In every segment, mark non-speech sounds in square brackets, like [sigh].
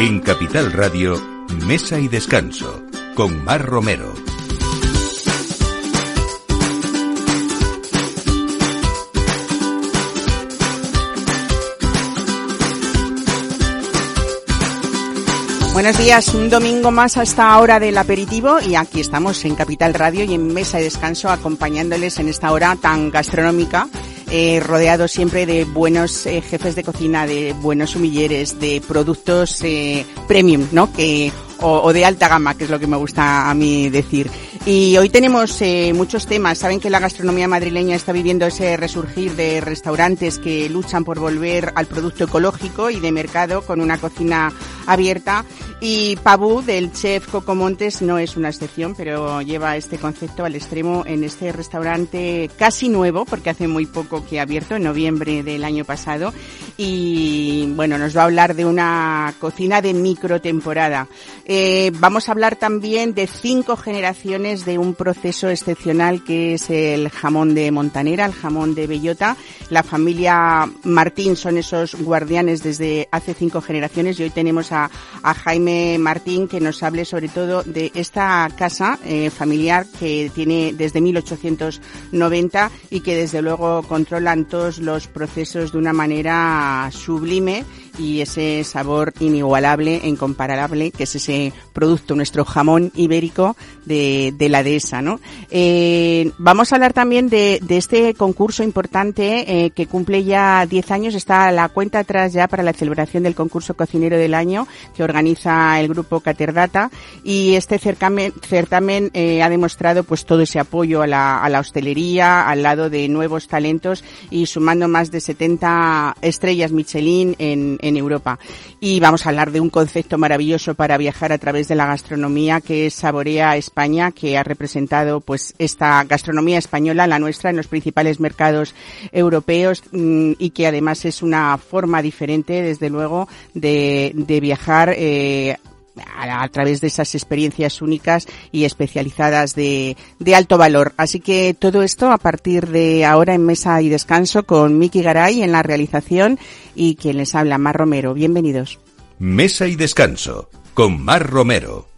En Capital Radio, Mesa y Descanso, con Mar Romero. Buenos días, un domingo más a esta hora del aperitivo y aquí estamos en Capital Radio y en Mesa de Descanso acompañándoles en esta hora tan gastronómica eh, rodeado siempre de buenos eh, jefes de cocina, de buenos humilleres, de productos eh, premium, ¿no? Que o, o, de alta gama, que es lo que me gusta a mí decir. Y hoy tenemos eh, muchos temas. Saben que la gastronomía madrileña está viviendo ese resurgir de restaurantes que luchan por volver al producto ecológico y de mercado con una cocina abierta. Y Pabú, del chef Coco Montes, no es una excepción, pero lleva este concepto al extremo en este restaurante casi nuevo, porque hace muy poco que ha abierto, en noviembre del año pasado. Y bueno, nos va a hablar de una cocina de microtemporada. Eh, vamos a hablar también de cinco generaciones de un proceso excepcional que es el jamón de Montanera, el jamón de Bellota. La familia Martín son esos guardianes desde hace cinco generaciones y hoy tenemos a, a Jaime Martín que nos hable sobre todo de esta casa eh, familiar que tiene desde 1890 y que desde luego controlan todos los procesos de una manera sublime y ese sabor inigualable, incomparable, que es ese producto, nuestro jamón ibérico de, de la dehesa, ¿no? Eh, vamos a hablar también de, de este concurso importante eh, que cumple ya 10 años, está la cuenta atrás ya para la celebración del concurso cocinero del año que organiza el grupo Caterdata y este certamen, certamen eh, ha demostrado pues todo ese apoyo a la, a la hostelería, al lado de nuevos talentos y sumando más de 70 estrellas Michelin en, en Europa. Y vamos a hablar de un concepto maravilloso para viajar a través de la gastronomía que es Saborea España, que ha representado pues esta gastronomía española, la nuestra, en los principales mercados europeos mmm, y que además es una forma diferente, desde luego, de, de viajar eh, a, través de esas experiencias únicas y especializadas de, de, alto valor. Así que todo esto a partir de ahora en Mesa y Descanso con Miki Garay en la realización y quien les habla, Mar Romero. Bienvenidos. Mesa y Descanso con Mar Romero.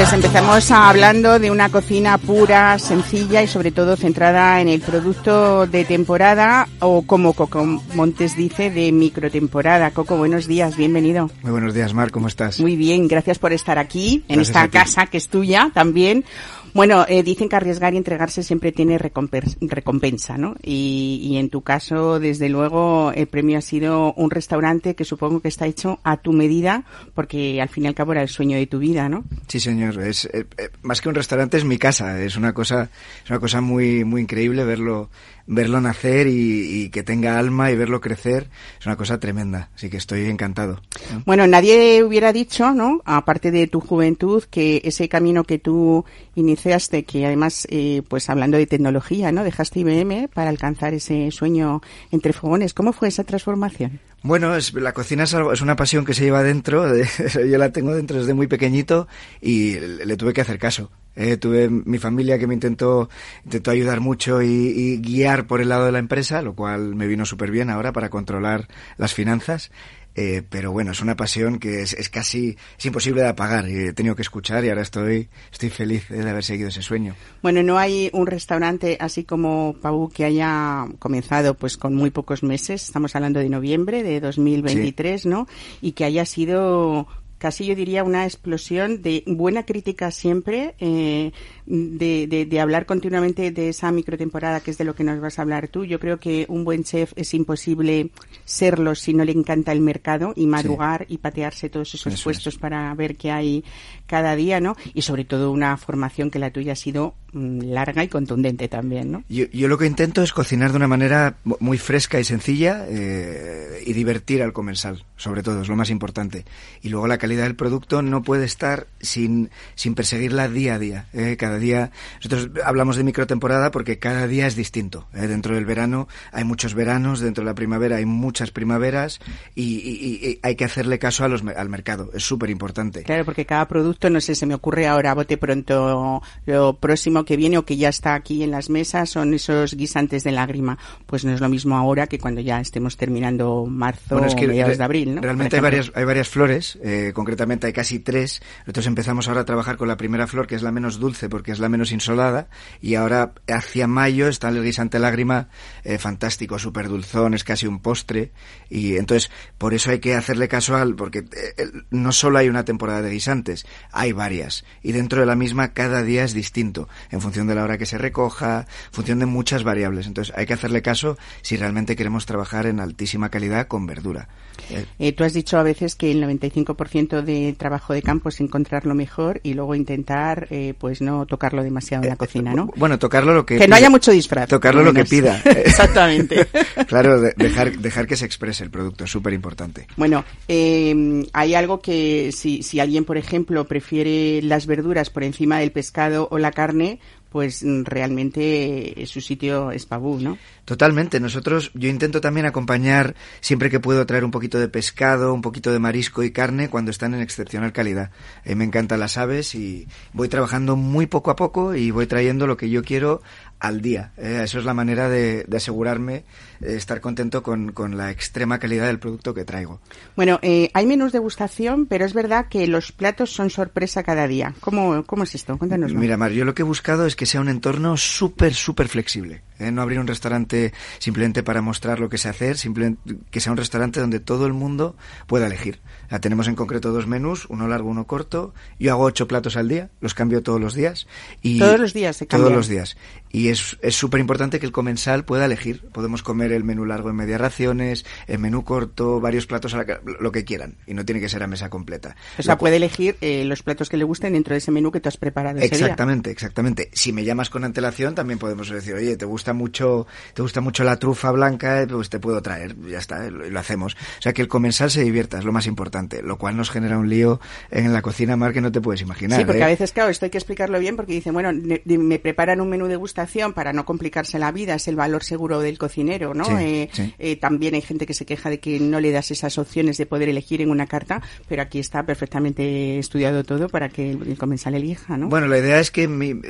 Pues empezamos hablando de una cocina pura, sencilla y sobre todo centrada en el producto de temporada o como Coco Montes dice, de microtemporada. Coco, buenos días, bienvenido. Muy buenos días, Mar, ¿cómo estás? Muy bien, gracias por estar aquí, en Gracias esta casa que es tuya también. Bueno, eh, dicen que arriesgar y entregarse siempre tiene recompensa, ¿no? Y, y, en tu caso, desde luego, el premio ha sido un restaurante que supongo que está hecho a tu medida, porque al fin y al cabo era el sueño de tu vida, ¿no? Sí, señor. Es eh, eh, más que un restaurante es mi casa. Es una cosa, es una cosa muy, muy increíble verlo, verlo nacer y, y, que tenga alma y verlo crecer es una cosa tremenda. Así que estoy encantado. Bueno, nadie hubiera dicho, ¿no? Aparte de tu juventud, que ese camino que tú iniciaste, que además, eh, pues hablando de tecnología, ¿no? Dejaste IBM para alcanzar ese sueño entre fogones. ¿Cómo fue esa transformación? Bueno, es, la cocina es, algo, es una pasión que se lleva dentro. De, [laughs] yo la tengo dentro desde muy pequeñito y le, le tuve que hacer caso. Eh, tuve mi familia que me intentó, intentó ayudar mucho y, y, guiar por el lado de la empresa, lo cual me vino súper bien ahora para controlar las finanzas. Eh, pero bueno, es una pasión que es, es, casi es imposible de apagar. Y he tenido que escuchar y ahora estoy, estoy feliz de haber seguido ese sueño. Bueno, no hay un restaurante así como Pau que haya comenzado pues con muy pocos meses. Estamos hablando de noviembre de 2023, sí. ¿no? Y que haya sido casi yo diría una explosión de buena crítica siempre, eh, de, de, de, hablar continuamente de esa microtemporada, que es de lo que nos vas a hablar tú. Yo creo que un buen chef es imposible serlo si no le encanta el mercado y madrugar sí. y patearse todos esos Eso puestos es. para ver qué hay cada día, ¿no? Y sobre todo una formación que la tuya ha sido mm, larga y contundente también, ¿no? Yo, yo, lo que intento es cocinar de una manera muy fresca y sencilla eh, y divertir al comensal, sobre todo, es lo más importante. Y luego la calidad del producto no puede estar sin, sin perseguirla día a día. Eh. Cada día, nosotros hablamos de microtemporada porque cada día es distinto. Eh. Dentro del verano hay muchos veranos, dentro de la primavera hay muchas primaveras y, y, y hay que hacerle caso a los, al mercado. Es súper importante. Claro, porque cada producto, no sé, se me ocurre ahora, bote pronto, lo próximo que viene o que ya está aquí en las mesas son esos guisantes de lágrima. Pues no es lo mismo ahora que cuando ya estemos terminando marzo bueno, es que o mediados de abril, ¿no? Realmente hay varias, hay varias flores, eh, concretamente hay casi tres. Nosotros empezamos ahora a trabajar con la primera flor, que es la menos dulce porque es la menos insolada, y ahora hacia mayo está el guisante lágrima eh, fantástico, súper dulzón, es casi un postre, y entonces por eso hay que hacerle caso al, porque eh, no solo hay una temporada de guisantes, hay varias, y dentro de la misma cada día es distinto, en función de la hora que se recoja, en función de muchas variables. Entonces hay que hacerle caso si realmente queremos trabajar en altísima calidad con verdura. Eh, eh, tú has dicho a veces que el 95% de trabajo de campo es encontrar lo mejor y luego intentar, pues no tocarlo demasiado en la cocina, ¿no? Bueno, tocarlo lo que que no haya mucho disfraz. Tocarlo lo que pida. [laughs] [laughs] Exactamente. claro, de, dejar dejar que se exprese el producto es súper importante. Bueno, eh, hay algo que si si alguien, por ejemplo, prefiere las verduras por encima del pescado o la carne, pues realmente su sitio es Pabú, ¿no? Totalmente. Nosotros, yo intento también acompañar, siempre que puedo, traer un poquito de pescado, un poquito de marisco y carne cuando están en excepcional calidad. Eh, me encantan las aves y voy trabajando muy poco a poco y voy trayendo lo que yo quiero al día. Eh, eso es la manera de, asegurarme estar contento con, con, la extrema calidad del producto que traigo. Bueno, eh, hay menús de degustación, pero es verdad que los platos son sorpresa cada día. ¿Cómo, cómo es esto? Cuéntanos. Mira, Mar, yo lo que he buscado es que sea un entorno súper, súper flexible. ¿eh? No abrir un restaurante simplemente para mostrar lo que sé hacer, simplemente que sea un restaurante donde todo el mundo pueda elegir. Ya tenemos en concreto dos menús, uno largo, uno corto. Yo hago ocho platos al día, los cambio todos los días. Y todos los días se cambian. Todos los días. Y es súper importante que el comensal pueda elegir. Podemos comer el menú largo en medias raciones, el menú corto, varios platos, la, lo que quieran. Y no tiene que ser a mesa completa. O sea, lo, puede elegir eh, los platos que le gusten dentro de ese menú que tú has preparado. Ese exactamente, día. exactamente. Si me llamas con antelación, también podemos decir, oye, te gusta mucho, te gusta mucho la trufa blanca, pues te puedo traer. Ya está, lo, lo hacemos. O sea, que el comensal se divierta, es lo más importante. Lo cual nos genera un lío en la cocina, Mar, que no te puedes imaginar. Sí, porque ¿eh? a veces, claro, esto hay que explicarlo bien porque dicen, bueno, me preparan un menú de gustación para no complicarse la vida, es el valor seguro del cocinero, ¿no? Sí, eh, sí. Eh, también hay gente que se queja de que no le das esas opciones de poder elegir en una carta, pero aquí está perfectamente estudiado todo para que el, el comensal elija, ¿no? Bueno, la idea es que, mi,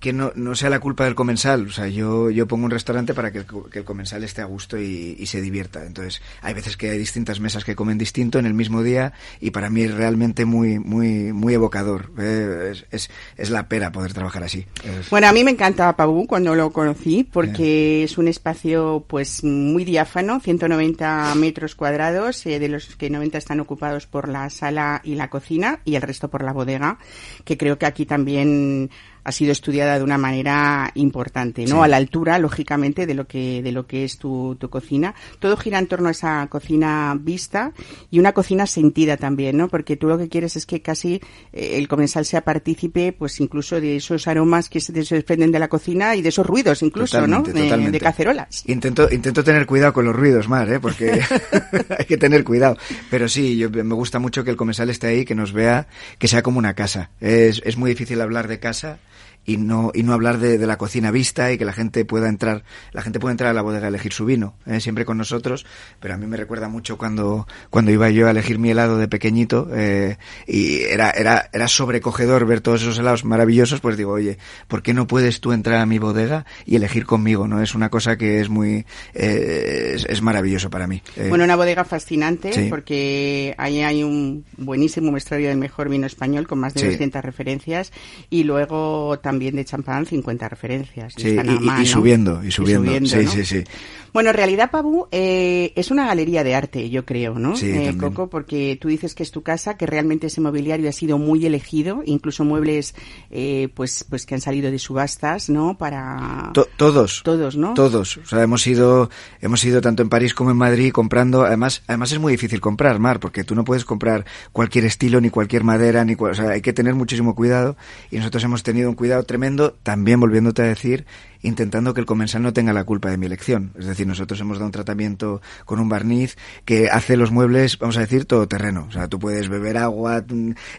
que no, no, sea la culpa del comensal, o sea, yo, yo pongo un restaurante para que el, que el comensal esté a gusto y, y, se divierta. Entonces, hay veces que hay distintas mesas que comen distinto en el mismo día y para mí es realmente muy, muy, muy evocador. Eh, es, es, es, la pera poder trabajar así. Es... Bueno, a mí me encanta Pabú cuando lo conocí porque es un espacio pues muy diáfano, 190 metros cuadrados, eh, de los que 90 están ocupados por la sala y la cocina y el resto por la bodega, que creo que aquí también ha sido estudiada de una manera importante, ¿no? Sí. A la altura, lógicamente, de lo que, de lo que es tu, tu, cocina. Todo gira en torno a esa cocina vista y una cocina sentida también, ¿no? Porque tú lo que quieres es que casi eh, el comensal sea partícipe, pues incluso de esos aromas que se desprenden de la cocina y de esos ruidos incluso, totalmente, ¿no? Totalmente. De, de, cacerolas. Intento, intento tener cuidado con los ruidos, Mar, ¿eh? Porque [laughs] [laughs] hay que tener cuidado. Pero sí, yo, me gusta mucho que el comensal esté ahí, que nos vea, que sea como una casa. Es, es muy difícil hablar de casa y no y no hablar de, de, la cocina vista y que la gente pueda entrar la gente puede entrar a la bodega a elegir su vino ¿eh? siempre con nosotros pero a mí me recuerda mucho cuando cuando iba yo a elegir mi helado de pequeñito eh, y era era era sobrecogedor ver todos esos helados maravillosos pues digo oye por qué no puedes tú entrar a mi bodega y elegir conmigo no es una cosa que es muy eh, es, es, maravilloso para mí bueno una bodega fascinante sí. porque ahí hay un buenísimo muestrario del mejor vino español con más de sí. 200 referencias y luego también también de champán 50 referencias. Sí, y, subiendo, y subiendo. sí, sí, sí. Bueno, en realidad, Pabu, eh, es una galería de arte, yo creo, ¿no? Sí, eh, Coco, porque tú dices que es tu casa, que realmente ese mobiliario ha sido muy elegido, incluso muebles, eh, pues, pues que han salido de subastas, ¿no? Para todos, todos, ¿no? Todos. O sea, hemos ido, hemos ido tanto en París como en Madrid comprando. Además, además es muy difícil comprar, Mar, porque tú no puedes comprar cualquier estilo ni cualquier madera, ni, o sea, hay que tener muchísimo cuidado. Y nosotros hemos tenido un cuidado tremendo, también volviéndote a decir intentando que el comensal no tenga la culpa de mi elección. Es decir, nosotros hemos dado un tratamiento con un barniz que hace los muebles, vamos a decir, todo terreno. O sea, tú puedes beber agua,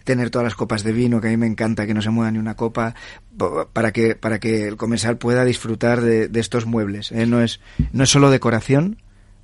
tener todas las copas de vino, que a mí me encanta que no se mueva ni una copa, para que, para que el comensal pueda disfrutar de, de estos muebles. ¿eh? No, es, no es solo decoración,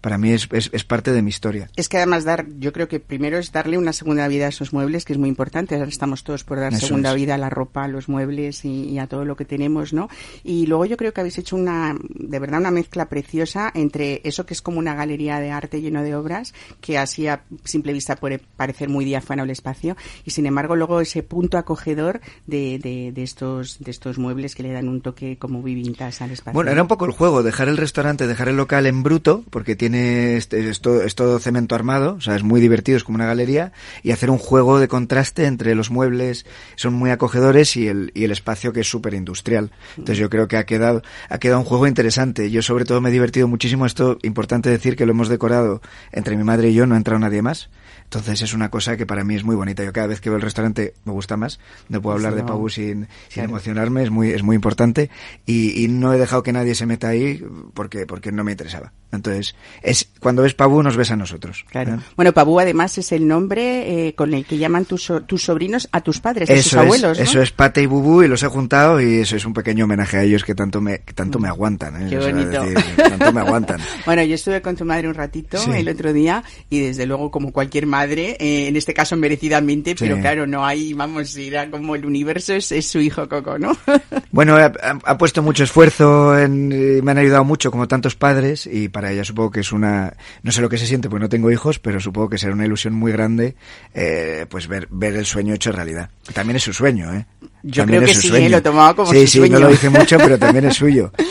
para mí es, es, parte de mi historia. Es que además dar, yo creo que primero es darle una segunda vida a esos muebles, que es muy importante. Ahora estamos todos por dar segunda vida a la ropa, a los muebles y, a todo lo que tenemos, ¿no? Y luego yo creo que habéis hecho una, de verdad, una mezcla preciosa entre eso que es como una galería de arte lleno de obras, que así a simple vista puede parecer muy diáfano el espacio, y sin embargo luego ese punto acogedor de, de, estos, de estos muebles que le dan un toque como vivintas al espacio. Bueno, era un poco el juego, dejar el restaurante, dejar el local en bruto, porque tiene este, es, todo, cemento armado, o sea, es muy divertido, es como una galería, y hacer un juego de contraste entre los muebles, son muy acogedores, y el, y el espacio que es súper industrial. Entonces yo creo que ha quedado, ha quedado un juego interesante. Yo sobre todo me he divertido muchísimo. Esto, importante decir que lo hemos decorado entre mi madre y yo, no ha entrado nadie más. Entonces es una cosa que para mí es muy bonita. Yo cada vez que veo el restaurante me gusta más. No puedo hablar de Pau sin, sin emocionarme, es muy, es muy importante. Y, y, no he dejado que nadie se meta ahí porque, porque no me interesaba. Entonces, es cuando ves Pabú nos ves a nosotros. Claro. Bueno, Pabú además es el nombre eh, con el que llaman tus, tus sobrinos a tus padres, a tus abuelos. Eso es Pate y Bubú y los he juntado y eso es un pequeño homenaje a ellos que tanto me, tanto me aguantan. ¿eh? Qué bonito. tanto me aguantan. [laughs] bueno, yo estuve con tu madre un ratito el otro día y desde luego como cualquier madre, eh, en este caso merecidamente, pero claro, no hay, vamos, era como el universo es, su hijo Coco, ¿no? [laughs] bueno, ha, ha, puesto mucho esfuerzo, en, me han ayudado mucho como tantos padres y para ella supongo que es una, no sé lo que se siente porque no tengo hijos, pero supongo que será una ilusión muy grande eh, pues ver, ver el sueño hecho realidad. También es su sueño, ¿eh? Yo creo que sí, ¿eh? lo tomaba como sí, su sueño. Sí, no lo dice mucho, pero también es suyo. [laughs]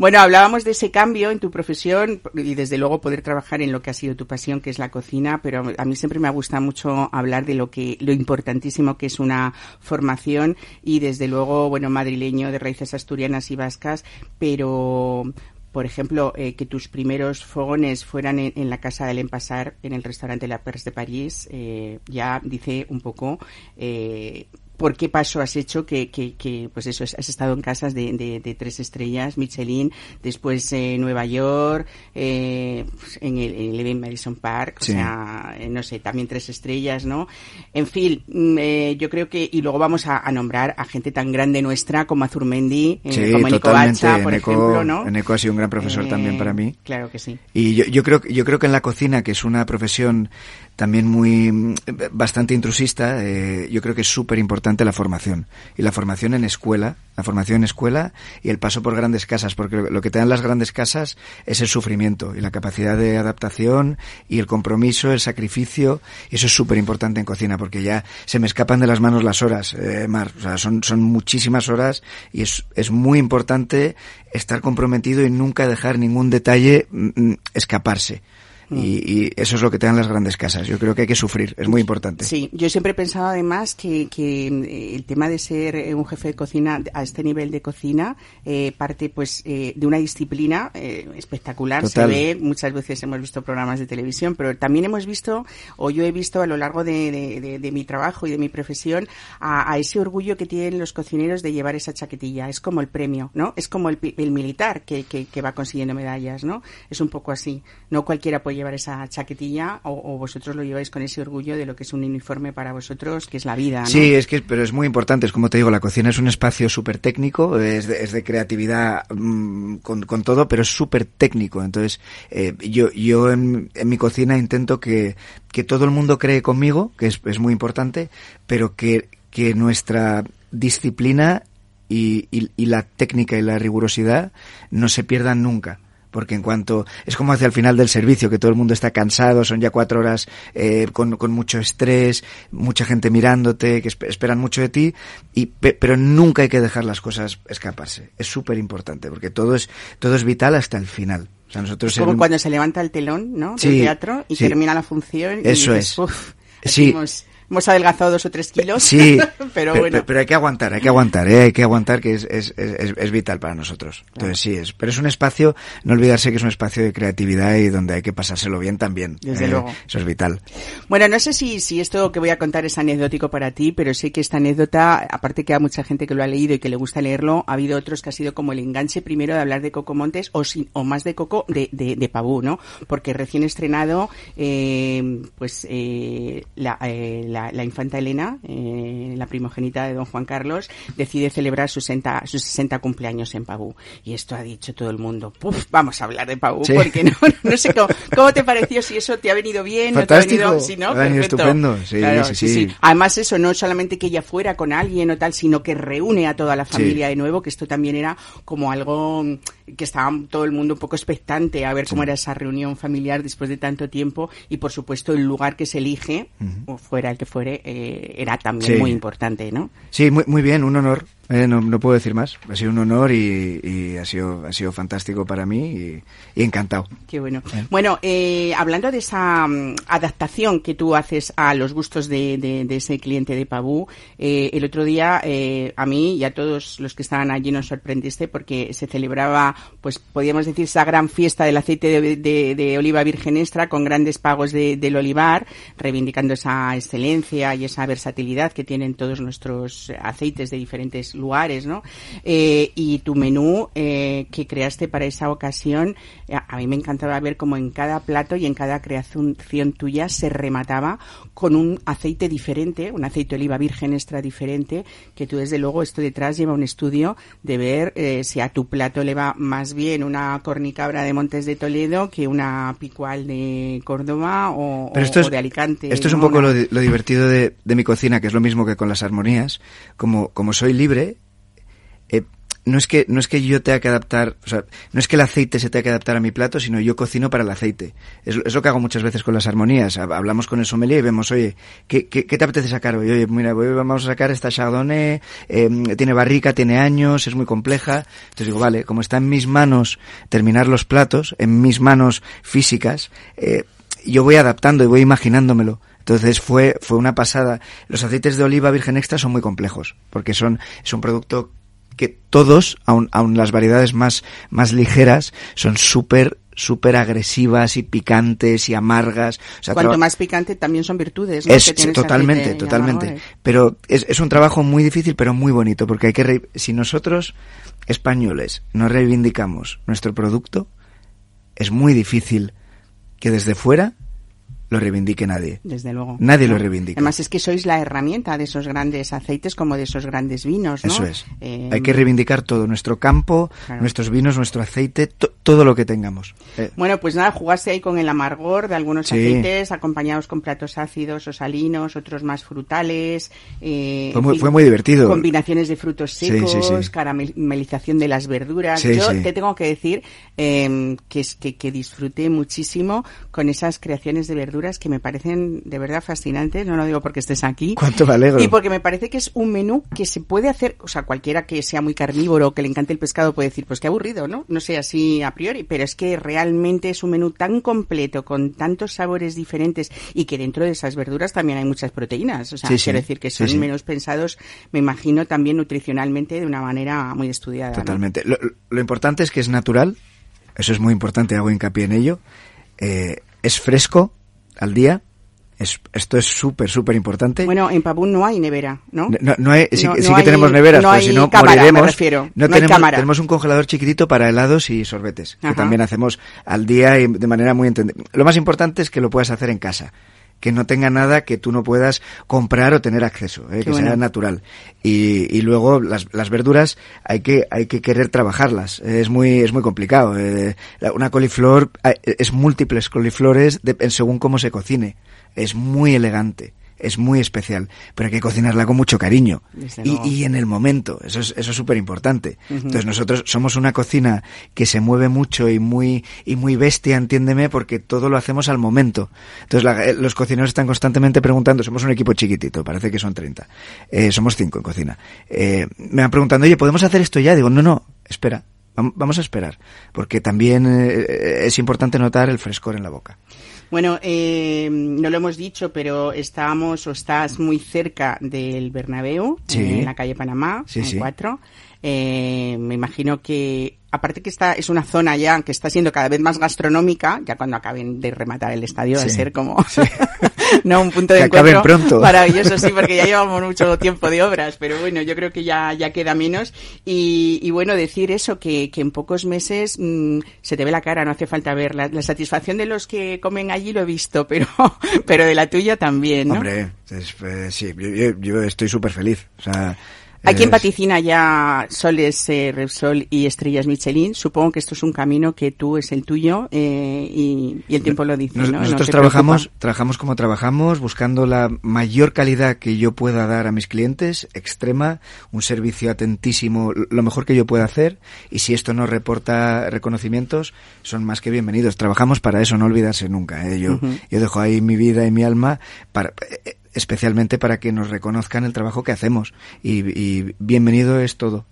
Bueno, hablábamos de ese cambio en tu profesión y desde luego poder trabajar en lo que ha sido tu pasión, que es la cocina, pero a mí siempre me ha gustado mucho hablar de lo que, lo importantísimo que es una formación y desde luego, bueno, madrileño de raíces asturianas y vascas, pero por ejemplo, eh, que tus primeros fogones fueran en, la casa del Empasar, en el restaurante La Perse de París, eh, ya dice un poco eh, por qué paso has hecho que, que, que pues eso, has estado en casas de, de, de tres estrellas, Michelin, después eh, Nueva York, eh, pues, en el, en el Madison Park, o sea, eh, no sé, también tres estrellas, ¿no? En fin, mm, eh, yo creo que, y luego vamos a, a, nombrar a gente tan grande nuestra como Azurmendi, eh, sí, como Nico Bacha, por Eneco, ejemplo, ¿no? Eneco ha sido un gran profesor también para mí. Claro que sí. Y yo, yo creo, yo creo que en la cocina, que es una profesión también muy bastante intrusista, eh, yo creo que es súper importante la formación. Y la formación en escuela, la formación en escuela y el paso por grandes casas, porque lo que te dan las grandes casas es el sufrimiento y la capacidad de adaptación y el compromiso, el sacrificio, y eso es súper importante en cocina, porque ya se me escapan de las manos las horas, eh, Mar, o sea, son, son muchísimas horas y es, es muy importante estar comprometido y nunca dejar ningún detalle mm, escaparse. Y, y, eso es lo que te dan las grandes casas. Yo creo que hay que sufrir, es muy importante. Sí, yo siempre he pensado además que, que el tema de ser un jefe de cocina a este nivel de cocina eh, parte pues eh, de una disciplina eh, espectacular. Total. Se ve, muchas veces hemos visto programas de televisión, pero también hemos visto, o yo he visto a lo largo de, de, de, de mi trabajo y de mi profesión, a, a, ese orgullo que tienen los cocineros de llevar esa chaquetilla. Es como el premio, ¿no? Es como el, el militar que, que, que va consiguiendo medallas, ¿no? Es un poco así. No cualquiera puede llevar esa chaquetilla o, vosotros lo lleváis con ese orgullo de lo que es un uniforme para vosotros, que es la vida. Sí, es que, pero es muy importante, es como te digo, la cocina es un espacio súper técnico, es de, es de creatividad mmm, con, todo, pero es súper técnico. Entonces, eh, yo, yo en, en, mi cocina intento que, que todo el mundo cree conmigo, que es, muy importante, pero que, que nuestra disciplina y, y la técnica y la rigurosidad no se pierdan nunca porque en cuanto es como hacia el final del servicio, que todo el mundo está cansado, son ya cuatro horas eh, con, con, mucho estrés, mucha gente mirándote, que esperan mucho de ti, y, pero nunca hay que dejar las cosas escaparse. Es súper importante, porque todo es, todo es vital hasta el final. O sea, nosotros es como cuando se levanta el telón, ¿no? Del teatro y termina la función. Eso y es. Uf, sí hemos adelgazado dos o tres kilos. Sí, [laughs] pero, bueno. Pero, hay que aguantar, hay que aguantar, ¿eh? hay que aguantar que es, es, es, es vital para nosotros. Entonces sí, es, pero es un espacio, no olvidarse que es un espacio de creatividad y donde hay que pasárselo bien también. Desde ¿eh? luego. Eso es vital. Bueno, no sé si, si esto que voy a contar es anecdótico para ti, pero sé que esta anécdota, aparte que hay mucha gente que lo ha leído y que le gusta leerlo, ha habido otros que ha sido como el enganche primero de hablar de Coco Montes o, o más de Coco de, de, de Pabú, ¿no? Porque recién estrenado, eh, pues eh, la, la, la infanta Elena eh, la primogénita de don Juan Carlos, decide celebrar sus 60, sus 60 cumpleaños en Pabú. Y esto ha dicho todo el mundo, Puf, vamos a hablar de Pabú, porque no, no sé cómo, cómo, te pareció, si eso te ha venido bien, Fantástico. no te ha venido, si no, perfecto. estupendo, sí, claro, sí, sí, sí, Además eso, no solamente que ella fuera con alguien o tal, sino que reúne a toda la familia de nuevo, que esto también era como algo que estaba todo el mundo un poco expectante a ver cómo era esa reunión familiar después de tanto tiempo y por supuesto el lugar que se elige, uh -huh. o fuera el que fuere, eh, era también Sí. muy importante, ¿no? Sí, muy, muy bien, un honor. Eh, no, no puedo decir más. Ha sido un honor y, y ha sido ha sido fantástico para mí y, y encantado. Qué bueno. Eh. Bueno, eh, hablando de esa um, adaptación que tú haces a los gustos de, de, de ese cliente de Pabú, eh, el otro día eh, a mí y a todos los que estaban allí nos sorprendiste porque se celebraba, pues podríamos decir, esa gran fiesta del aceite de, de, de oliva virgen extra con grandes pagos del olivar, reivindicando esa excelencia y esa versatilidad que tienen todos nuestros aceites de diferentes lugares, ¿no? Eh, y tu menú eh, que creaste para esa ocasión, eh, a mí me encantaba ver cómo en cada plato y en cada creación tuya se remataba con un aceite diferente, un aceite de oliva virgen extra diferente, que tú desde luego esto detrás lleva un estudio de ver eh, si a tu plato le va más bien una cornicabra de Montes de Toledo que una picual de Córdoba o, Pero esto o es, de Alicante. Esto es un poco lo, lo divertido de, de mi cocina, que es lo mismo que con las armonías. Como, como soy libre, eh, no es que no es que yo tenga que adaptar, o sea, no es que el aceite se tenga que adaptar a mi plato, sino yo cocino para el aceite. Es, lo que hago muchas veces con las armonías. Hablamos con el sommelier y vemos, oye, ¿qué, qué, qué te apetece sacar hoy? Oye, mira, hoy vamos a sacar esta Chardonnay, eh, tiene barrica, tiene años, es muy compleja. Entonces digo, vale, como está en mis manos terminar los platos, en mis manos físicas, eh, yo voy adaptando y voy imaginándomelo. Entonces fue, fue una pasada. Los aceites de oliva virgen extra son muy complejos, porque son, es un producto que todos, aun, aun las variedades más, más ligeras, son súper súper agresivas y picantes y amargas. O sea, Cuanto más picante también son virtudes. ¿no? Es totalmente, totalmente. Pero es, es, un trabajo muy difícil, pero muy bonito, porque hay que si nosotros españoles no reivindicamos nuestro producto, es muy difícil que desde fuera lo reivindique nadie. Desde luego. Nadie no. lo reivindica. Además es que sois la herramienta de esos grandes aceites como de esos grandes vinos, ¿no? Eso es. Eh, Hay que reivindicar todo, nuestro campo, claro. nuestros vinos, nuestro aceite, to todo lo que tengamos. Eh. Bueno, pues nada, jugaste ahí con el amargor de algunos sí. aceites, acompañados con platos ácidos o salinos, otros más frutales. Eh, fue, muy, fue, muy, divertido. Combinaciones de frutos secos, sí, sí, caramelización de las verduras. Yo te tengo que decir eh, que, que, que disfruté muchísimo con esas creaciones de verduras que me parecen de verdad fascinantes, no lo digo porque estés aquí. Cuánto me alegro. Y porque me parece que es un menú que se puede hacer, o sea, cualquiera que sea muy carnívoro, que le encante el pescado puede decir, pues qué aburrido, ¿no? No sé así a priori, pero es que realmente es un menú tan completo, con tantos sabores diferentes y que dentro de esas verduras también hay muchas proteínas. O sea, sí, quiero sí. decir que son sí, menús pensados, me imagino, también nutricionalmente de una manera muy estudiada. Totalmente. ¿no? Lo, lo, importante es que es natural, eso es muy importante, hago hincapié en ello. Eh, es fresco al día, es, esto es súper, súper importante. Bueno, en Pabún no hay nevera, ¿no? No, no hay, sí, no, sí no que hay, tenemos neveras, no pero si no cámara, moriremos. Me refiero. No, no tenemos, hay cámara. tenemos un congelador chiquitito para helados y sorbetes, Ajá. que también hacemos al día y de manera muy entendida. Lo más importante es que lo puedas hacer en casa que no tenga nada que tú no puedas comprar o tener acceso, ¿eh? que bueno. sea natural. Y, y luego las, las, verduras hay que hay que querer trabajarlas. Es muy es muy complicado. Eh, una coliflor es múltiples coliflores de, según cómo se cocine. Es muy elegante es muy especial, pero hay que cocinarla con mucho cariño y, y en el momento, eso es eso es súper importante. Entonces nosotros somos una cocina que se mueve mucho y muy y muy bestia, entiéndeme, porque todo lo hacemos al momento. Entonces la- eh, los cocineros están constantemente preguntando, somos un equipo chiquitito, parece que son 30, eh, somos cinco en cocina. Eh, me van preguntando, oye, ¿podemos hacer esto ya? Digo, no, no, espera. vam- Vamos a esperar, porque también eh, es importante notar el frescor en la boca. Bueno, eh, no lo hemos dicho, pero estamos o estás muy cerca del Bernabéu, Sí. en la calle Panamá, Sí, en sí. 4. Eh, me imagino que, aparte que esta es una zona ya que está siendo cada vez más gastronómica, ya cuando acaben de rematar el estadio, va a ser como, [laughs] no, un punto de Que acaben encuentro pronto. maravilloso, sí, porque ya llevamos mucho tiempo de obras, pero bueno, yo creo que ya, ya queda menos. Y, y bueno, decir eso, que, que en pocos meses mm, se te ve la cara, no hace falta ver. La, la satisfacción de los que comen allí lo he visto, pero, pero de la tuya también, ¿no? Hombre, es, eh, sí, yo, yo- yo estoy súper feliz. O sea, Hay quien es- vaticina ya soles eh, Repsol y estrellas Michelin. Supongo que esto es un camino que tú es el tuyo eh, y, y el tiempo lo dice. Nos- ¿no? No nosotros trabajamos, preocupa. trabajamos como trabajamos, buscando la mayor calidad que yo pueda dar a mis clientes, extrema, un servicio atentísimo, lo mejor que yo pueda hacer, y si esto nos reporta reconocimientos, son más que bienvenidos. Trabajamos para eso, no olvidarse nunca. ¿eh? Yo, yo dejo ahí mi vida y mi alma para eh, especialmente para que nos reconozcan el trabajo que hacemos. Y, y bienvenido es todo.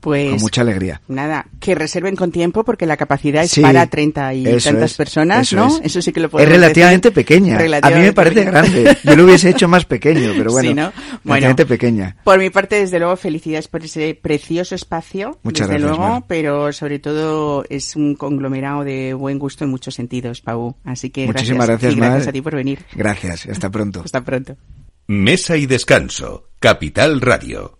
Pues con mucha alegría. Nada, que reserven con tiempo porque la capacidad es Sí, para 30 y tantas es, personas, eso ¿no? es. Eso sí que lo Es relativamente decir. pequeña. a mí me Relativamente parece pequeña. grande. Yo lo hubiese hecho más pequeño, pero [laughs] bueno. Sí, ¿no? Bueno, relativamente pequeña. Por mi parte, desde luego, felicidades por ese precioso espacio. Muchas desde gracias, luego, Mar. pero sobre todo es un conglomerado de buen gusto en muchos sentidos, Pau. Así que Muchísimas gracias, y gracias Mar. a ti por venir. Gracias. [laughs] Hasta pronto. Hasta pronto. Mesa y descanso. Capital Radio.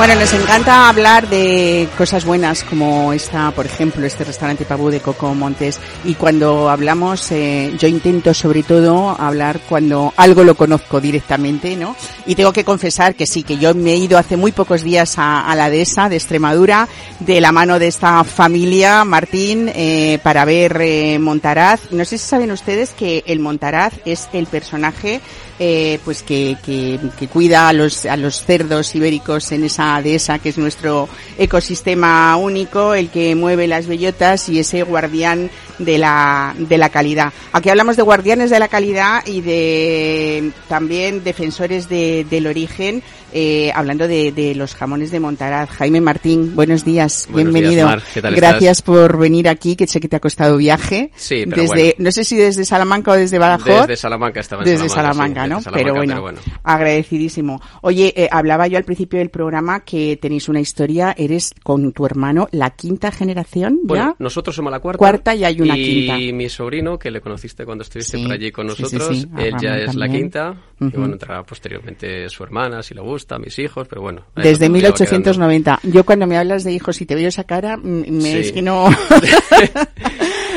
Bueno, nos encanta hablar de cosas buenas como esta, por ejemplo, este restaurante Pabú de Coco Montes. Y cuando hablamos, eh, yo intento sobre todo hablar cuando algo lo conozco directamente, ¿no? Y tengo que confesar que sí, que yo me he ido hace muy pocos días a, la dehesa de Extremadura, de la mano de esta familia, Martín, eh, para ver eh, Montaraz. No sé si saben ustedes que el Montaraz es el personaje eh, pues que, que, que cuida a los, a los cerdos ibéricos en esa dehesa que es nuestro ecosistema único, el que mueve las bellotas y ese guardián de la, de la calidad. Aquí hablamos de guardianes de la calidad y de también defensores de, del origen, eh, hablando de, de los jamones de Montaraz. Jaime Martín, buenos días, Buenos bienvenido. días, Mar, ¿qué tal Gracias estás? por venir aquí, que sé que te ha costado viaje. Sí, pero desde, bueno. no sé si desde Salamanca o desde Badajoz. Desde Salamanca estaba en Desde Salamanca, Salamanca, sí, ¿no? desde Salamanca, pero, bueno, pero bueno. agradecidísimo. Oye, eh, hablaba yo al principio del programa que tenéis una historia, eres con tu hermano la quinta generación, ¿ya? Bueno, nosotros somos la cuarta. Cuarta y hay una y quinta. mi sobrino, que le conociste cuando estuviste Sí, por allí con nosotros, sí, él ya es la quinta. Ujú. Y bueno, entrará posteriormente su hermana, si le gusta, mis hijos, pero bueno. Desde nos vamos 1890. Yo cuando me hablas de hijos y te veo esa cara, mm, me, Sí. es que no... [laughs]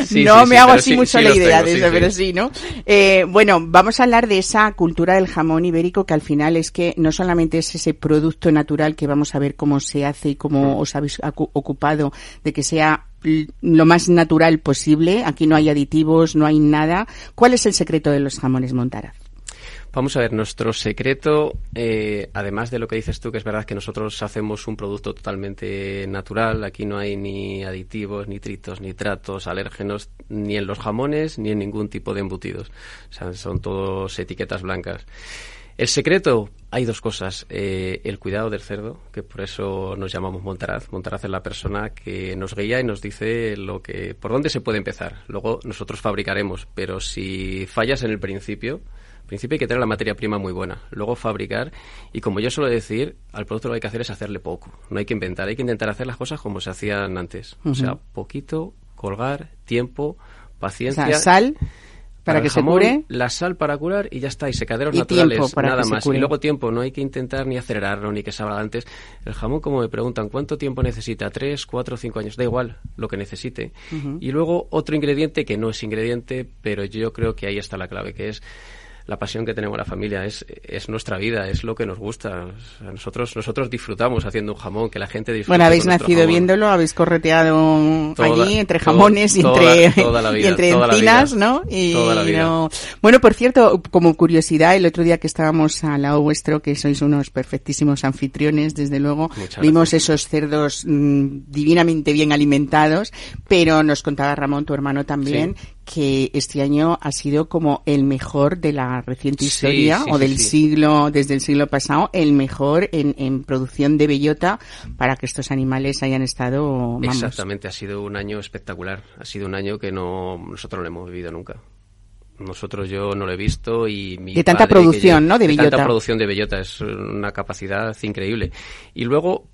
Sí, no sí, me sí, hago así sí, mucho la idea tengo, de eso, pero sí, ¿no? Eh, bueno, vamos a hablar de esa cultura del jamón ibérico que al final es que no solamente es ese producto natural que vamos a ver cómo se hace y cómo os habéis ocupado de que sea lo más natural posible. Aquí no hay aditivos, no hay nada. ¿Cuál es el secreto de los jamones Montaraz? Vamos a ver, nuestro secreto, eh, además de lo que dices tú, que es verdad que nosotros hacemos un producto totalmente natural, aquí no hay ni aditivos, nitritos, nitratos, alérgenos, ni en los jamones, ni en ningún tipo de embutidos. O sea, son todos etiquetas blancas. El secreto, hay dos cosas. Eh, el cuidado del cerdo, que por eso nos llamamos Montaraz. Montaraz es la persona que nos guía y nos dice lo que, por dónde se puede empezar. Luego nosotros fabricaremos, pero si fallas en el principio, principio hay que tener la materia prima muy buena. Luego fabricar, y como yo suelo decir, al producto lo que hay que hacer es hacerle poco. No hay que inventar, hay que intentar hacer las cosas como se hacían antes. O sea, poquito, colgar, tiempo, paciencia. O sea, sal para, el que se jamón, cure. La sal para curar y ya está, y secaderos Y naturales, para nada se más. Y luego tiempo, no hay que intentar ni acelerarlo ni que salga antes. El jamón, como me preguntan, ¿cuánto tiempo necesita? ¿Tres, cuatro, cinco años? Da igual lo que necesite. Y luego otro ingrediente que no es ingrediente, pero yo creo que ahí está la clave, que es la pasión que tenemos la familia, es, es nuestra vida, es lo que nos gusta. Nosotros, nosotros disfrutamos haciendo un jamón, que la gente disfrute. Bueno, habéis nacido jamón. viéndolo, habéis correteado Toda- allí entre toda- jamones [laughs] y entre, toda la vida, y entre encinas. ¿no? Y no- Bueno, por cierto, como curiosidad, el otro día que estábamos al lado vuestro, que sois unos perfectísimos anfitriones, desde luego, Muchas vimos gracias. esos cerdos mm, divinamente bien alimentados, pero nos contaba Ramón, tu hermano también, que este año ha sido como el mejor de la reciente historia sí, o del sí. siglo, desde el siglo pasado, el mejor en, en producción de bellota para que estos animales hayan estado, vamos, Exactamente, ha sido un año espectacular. Ha sido un año que no nosotros no lo hemos vivido nunca. Nosotros yo no lo he visto y mi De tanta padre, producción, ¿no? De tanta bellota. producción de bellota es una capacidad increíble. Y luego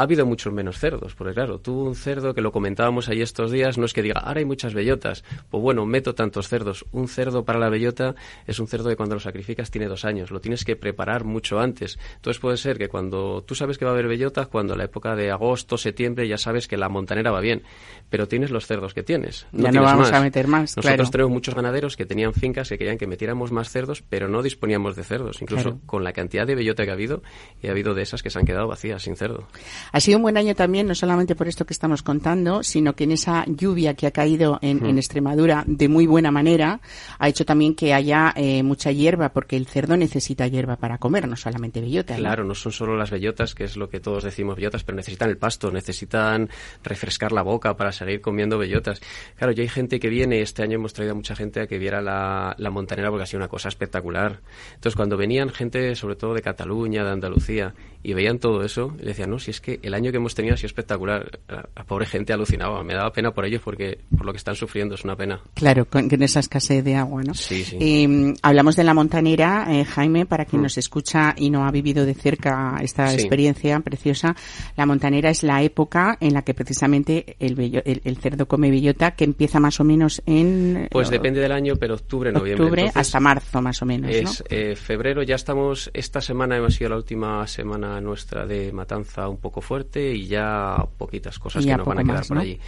ha habido muchos menos cerdos, porque claro, tú un cerdo que lo comentábamos ahí estos días, no es que diga, ahora hay muchas bellotas. Pues bueno, meto tantos cerdos. Un cerdo para la bellota es un cerdo que cuando lo sacrificas tiene dos años, lo tienes que preparar mucho antes. Entonces puede ser que cuando tú sabes que va a haber bellotas, cuando a la época de agosto, septiembre, ya sabes que la montanera va bien, pero tienes los cerdos que tienes. Ya no vamos más. a meter más, Nosotros claro. tenemos muchos ganaderos que tenían fincas que querían que metiéramos más cerdos, pero no disponíamos de cerdos. Incluso Claro. con la cantidad de bellota que ha habido, y ha habido de esas que se han quedado vacías, sin cerdo. Ha sido un buen año también, no solamente por esto que estamos contando, sino que en esa lluvia que ha caído en, en Extremadura de muy buena manera, ha hecho también que haya eh, mucha hierba, porque el cerdo necesita hierba para comer, no solamente bellota. ¿no? Claro, no son solo las bellotas, que es lo que todos decimos bellotas, pero necesitan el pasto, necesitan refrescar la boca para seguir comiendo bellotas. Claro, ya hay gente que viene, este año hemos traído a mucha gente a que viera la, la montanera porque ha sido una cosa espectacular. Entonces, cuando venían gente, sobre todo de Cataluña, de Andalucía, y veían todo eso, le decían, no, si es que el año que hemos tenido ha sido espectacular. La, la pobre gente alucinaba, me daba pena por ellos porque por lo que están sufriendo es una pena. Claro, con, con esa escasez de agua, ¿no? Sí, sí. Eh, hablamos de la montanera, eh, Jaime, para quien Mm. nos escucha y no ha vivido de cerca esta Sí. experiencia preciosa. La montanera es la época en la que precisamente el, bello- el, el cerdo come bellota, que empieza más o menos en Pues depende del año, pero octubre, noviembre. octubre Entonces, hasta marzo, más o menos, ¿no? Es eh, febrero, ya estamos, esta semana hemos sido la última semana nuestra de matanza un poco fuerte y ya poquitas cosas Y que nos van a quedar más, por ¿no? allí.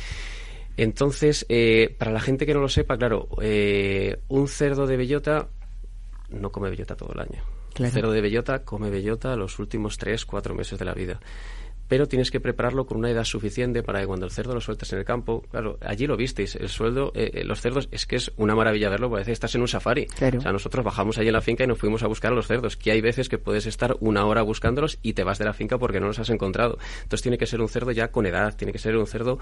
Entonces, eh, para la gente que no lo sepa, claro, eh, un cerdo de bellota no come bellota todo el año. Claro. Un cerdo de bellota come bellota los últimos tres, cuatro meses de la vida. Pero tienes que prepararlo con una edad suficiente para que cuando el cerdo lo sueltes en el campo, claro, allí lo visteis, el sueldo, eh, eh, los cerdos, es que es una maravilla verlo, parece que estás en un safari. Claro. O sea, nosotros bajamos allí en la finca y nos fuimos a buscar a los cerdos, que hay veces que puedes estar una hora buscándolos y te vas de la finca porque no los has encontrado. Entonces tiene que ser un cerdo ya con edad, tiene que ser un cerdo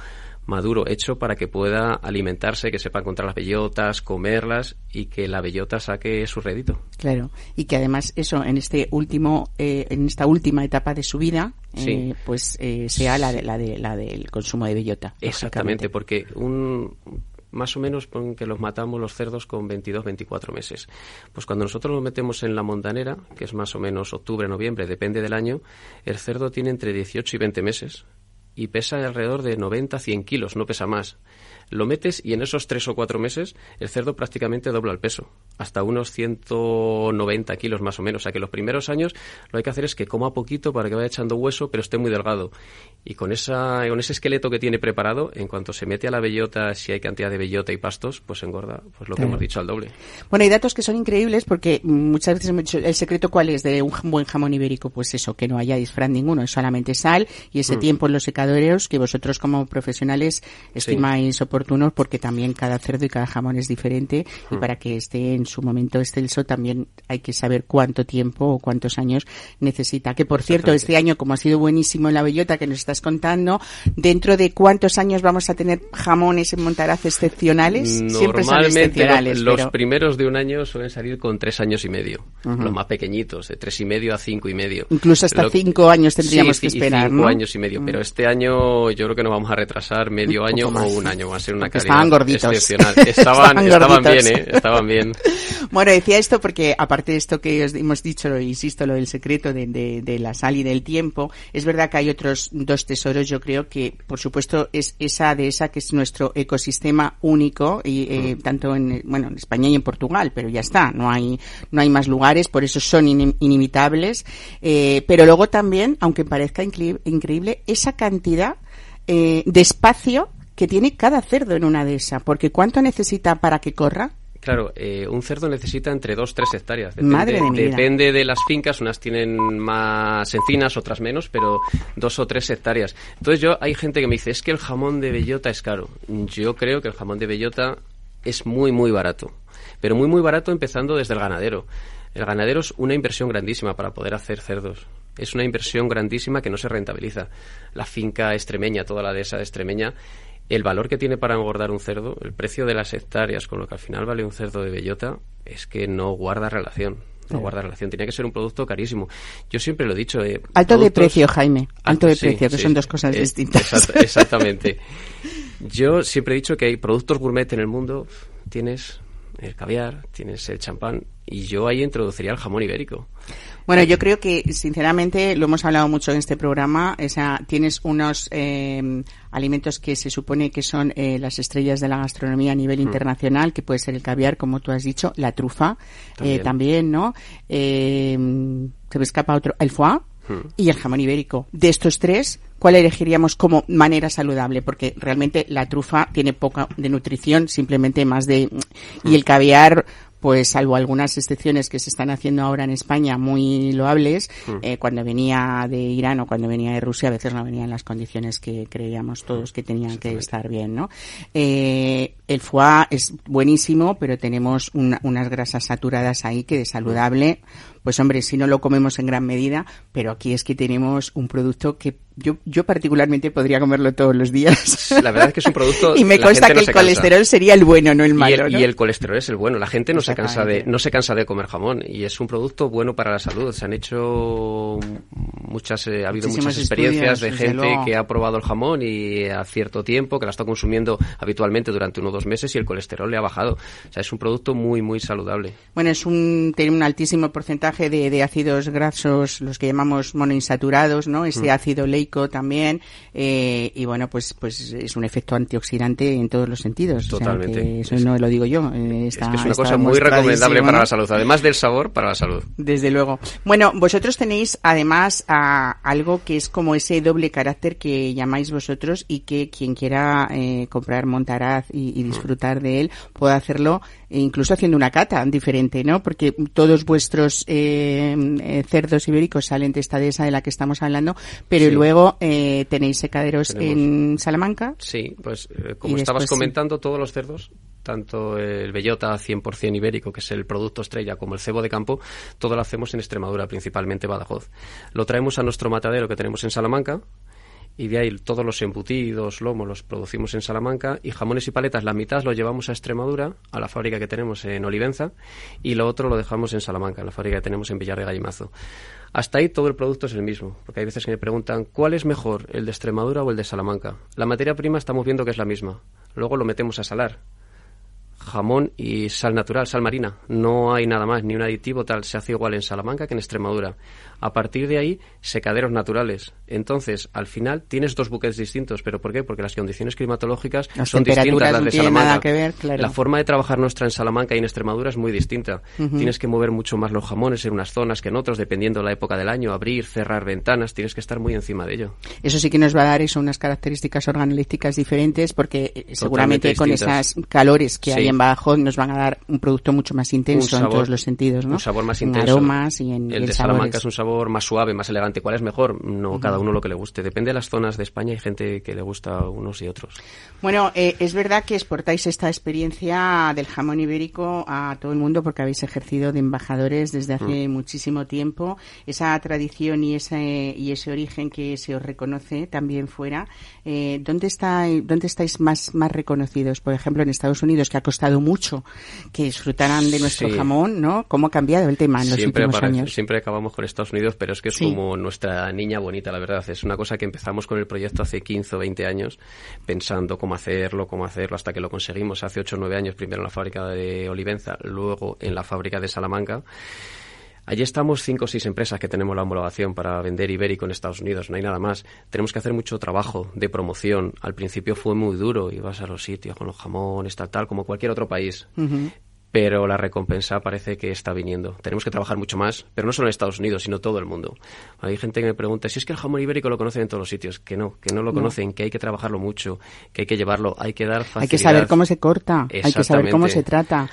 maduro, hecho para que pueda alimentarse, que sepa encontrar las bellotas, comerlas y que la bellota saque su rédito. Claro, y que además eso en este último, eh, en esta última etapa de su vida, eh, Sí. Pues eh, sea la de la de la del consumo de bellota. Exactamente, porque un más o menos pon que los matamos los cerdos con 22, 24 meses. Pues cuando nosotros los metemos en la montanera, que es más o menos octubre, noviembre, depende del año, el cerdo tiene entre 18 y 20 meses y pesa alrededor de 90, 100 kilos, no pesa más. Lo metes y en esos tres o cuatro meses el cerdo prácticamente dobla el peso, hasta unos 190 kilos más o menos. O sea que los primeros años lo que hay que hacer es que coma poquito para que vaya echando hueso, pero esté muy delgado. Y con, esa, con ese esqueleto que tiene preparado, en cuanto se mete a la bellota, si hay cantidad de bellota y pastos, pues engorda, pues lo que Claro. hemos dicho al doble. Bueno, hay datos que son increíbles porque muchas veces dicho, el secreto cuál es de un buen jamón ibérico, pues eso, que no haya disfraz ninguno, es solamente sal y ese Mm. tiempo en los secaderos que vosotros como profesionales estimáis oportuno oportuno porque también cada cerdo y cada jamón es diferente y Hmm. para que esté en su momento excelso también hay que saber cuánto tiempo o cuántos años necesita. Que por cierto, este año, como ha sido buenísimo en la bellota que nos estás contando, dentro de cuántos años vamos a tener jamones en Montaraz excepcionales, siempre son excepcionales. lo- los pero- primeros de un año suelen salir con tres años y medio. Los más pequeñitos, de tres y medio a cinco y medio. Incluso hasta Lo- cinco años tendríamos Sí, que esperar, cinco ¿no? años y medio. Pero este año yo creo que nos vamos a retrasar medio Un año o más. un año. A ser una Porque calidad [laughs] estaban gorditos. excepcional. Estaban, Estaban bien, ¿eh? Estaban bien. [laughs] Bueno, decía esto porque aparte de esto que os hemos dicho, lo insisto, lo del secreto de, de- de la sal y del tiempo, es verdad que hay otros dos tesoros, yo creo que, por supuesto, es esa de esa que es nuestro ecosistema único, y eh, tanto en, bueno, en España y en Portugal, pero ya está, no hay, no hay más lugares, por eso son inim- inimitables, eh, pero luego también, aunque parezca incre- increíble, esa cantidad eh, de espacio que tiene cada cerdo en una de esas, porque ¿cuánto necesita para que corra? Claro, eh, un cerdo necesita entre 2 3 hectáreas. Madre de mi vida. depende de las fincas, unas tienen más encinas, otras menos, pero dos o tres hectáreas. Entonces yo hay gente que me dice, es que el jamón de bellota es caro. Yo creo que el jamón de bellota es muy, muy barato. Pero muy, muy barato empezando desde el ganadero. El ganadero es una inversión grandísima para poder hacer cerdos. Es una inversión grandísima que no se rentabiliza. La finca extremeña, toda la dehesa extremeña, el valor que tiene para engordar un cerdo, el precio de las hectáreas con lo que al final vale un cerdo de bellota, es que no guarda relación. No guarda relación. Tenía que ser un producto carísimo. Yo siempre lo he dicho. eh, Alto de precio, Jaime. Alto de sí, precio, que sí. son dos cosas Eh, distintas. exact- exactamente. [laughs] Yo siempre he dicho que hay productos gourmet en el mundo. Tienes el caviar, tienes el champán, y yo ahí introduciría el jamón ibérico. Bueno, yo creo que, sinceramente, lo hemos hablado mucho en este programa. O sea, tienes unos eh, alimentos que se supone que son eh, las estrellas de la gastronomía a nivel internacional, que puede ser el caviar, como tú has dicho, la trufa, También. eh, también, ¿no? Eh, se me escapa otro, el foie y el jamón ibérico. De estos tres, ¿cuál elegiríamos como manera saludable? Porque realmente la trufa tiene poca de nutrición, simplemente más de... Y el caviar, pues salvo algunas excepciones que se están haciendo ahora en España muy loables, eh, cuando venía de Irán o cuando venía de Rusia a veces no venía en las condiciones que creíamos todos que tenían que estar bien, ¿no? Eh, el foie es buenísimo, pero tenemos una- unas grasas saturadas ahí que de saludable, pues hombre, si no lo comemos en gran medida, pero aquí es que tenemos un producto que yo, yo particularmente podría comerlo todos los días. La verdad es que es un producto. [laughs] y me consta que no el cansa. colesterol sería el bueno, no el Y malo. el, ¿no? y el colesterol es el bueno. La gente no se cansa de no se cansa de comer jamón y es un producto bueno para la salud. Se han hecho muchas eh, ha habido muchas experiencias de gente luego. que ha probado el jamón y a cierto tiempo que la está consumiendo habitualmente durante uno o dos meses y el colesterol le ha bajado. O sea, es un producto muy muy saludable. Bueno, es un, tiene un altísimo porcentaje de, de ácidos grasos, los que llamamos monoinsaturados, ¿no? Ese Mm. ácido leico también, eh, y bueno, pues, pues es un efecto antioxidante en todos los sentidos. O sea, Totalmente. eso Es- no lo digo yo. eh, está- es que es una cosa muy recomendable para la salud, además del sabor para la salud. Desde luego. Bueno, vosotros tenéis además a, algo que es como ese doble carácter que llamáis vosotros y que quien quiera eh, comprar Montaraz y, y disfrutar de él puede hacerlo e incluso haciendo una cata diferente, ¿no? Porque todos vuestros eh, eh, cerdos ibéricos salen de esta dehesa de la que estamos hablando, pero Sí. luego eh, tenéis secaderos Tenemos. en Salamanca. Sí, pues eh, como estabas después sí. comentando, todos los cerdos, tanto el bellota 100% ibérico, que es el producto estrella, como el cebo de campo, todo lo hacemos en Extremadura, principalmente Badajoz. Lo traemos a nuestro matadero que tenemos en Salamanca y de ahí todos los embutidos, lomos los producimos en Salamanca y jamones y paletas, la mitad lo llevamos a Extremadura, a la fábrica que tenemos en Olivenza y lo otro lo dejamos en Salamanca, en la fábrica que tenemos en Villar de Gallimazo. Hasta ahí todo el producto es el mismo, porque hay veces que me preguntan ¿cuál es mejor, el de Extremadura o el de Salamanca? La materia prima estamos viendo que es la misma. Luego lo metemos a salar. Jamón y sal natural, sal marina. No hay nada más, ni un aditivo tal. Se hace igual en Salamanca que en Extremadura. A partir de ahí, secaderos naturales. Entonces, al final, tienes dos buques distintos. ¿Pero por qué? Porque las condiciones climatológicas Las son distintas las no de Salamanca. nada que ver, claro. La forma de trabajar nuestra en Salamanca y en Extremadura es muy distinta. Tienes que mover mucho más los jamones en unas zonas que en otras, dependiendo de la época del año. Abrir, cerrar ventanas, tienes que estar muy encima de ello. Eso sí que nos va a dar eso, unas características organolípticas diferentes porque eh, seguramente con esas calores que hay en Badajoz nos van a dar un producto mucho más intenso en todos los sentidos, ¿no? Un sabor más en intenso. aromas y en El y de Salamanca es un sabor más suave, más elegante. ¿Cuál es mejor? No, cada uno lo que le guste. Depende de las zonas de España. Hay gente que le gusta unos y otros. Bueno, eh, es verdad que exportáis esta experiencia del jamón ibérico a todo el mundo porque habéis ejercido de embajadores desde hace Mm. muchísimo tiempo. Esa tradición y ese, y ese origen que se os reconoce también fuera. Eh, ¿dónde, está, ¿Dónde estáis más, más reconocidos? Por ejemplo, en Estados Unidos, que ha costado mucho que disfrutaran de nuestro Sí. jamón, ¿no? ¿Cómo ha cambiado el tema en los siempre, últimos años? siempre acabamos con Estados Unidos, pero es que es Sí. como nuestra niña bonita, la verdad. Es una cosa que empezamos con el proyecto hace 15 o 20 años, pensando cómo hacerlo, cómo hacerlo, hasta que lo conseguimos hace 8 o 9 años, primero en la fábrica de Olivenza, luego en la fábrica de Salamanca. Allí estamos cinco o seis empresas que tenemos la homologación para vender ibérico en Estados Unidos, no hay nada más. Tenemos que hacer mucho trabajo de promoción. Al principio fue muy duro, ibas a los sitios con los jamones, tal, tal, como cualquier otro país. Pero la recompensa parece que está viniendo. Tenemos que trabajar mucho más, pero no solo en Estados Unidos, sino todo el mundo. Hay gente que me pregunta si es que el jamón ibérico lo conocen en todos los sitios. Que no, que no lo conocen, que hay que trabajarlo mucho, que hay que llevarlo, hay que dar facilidad. Hay que saber cómo se corta, hay que saber cómo se trata.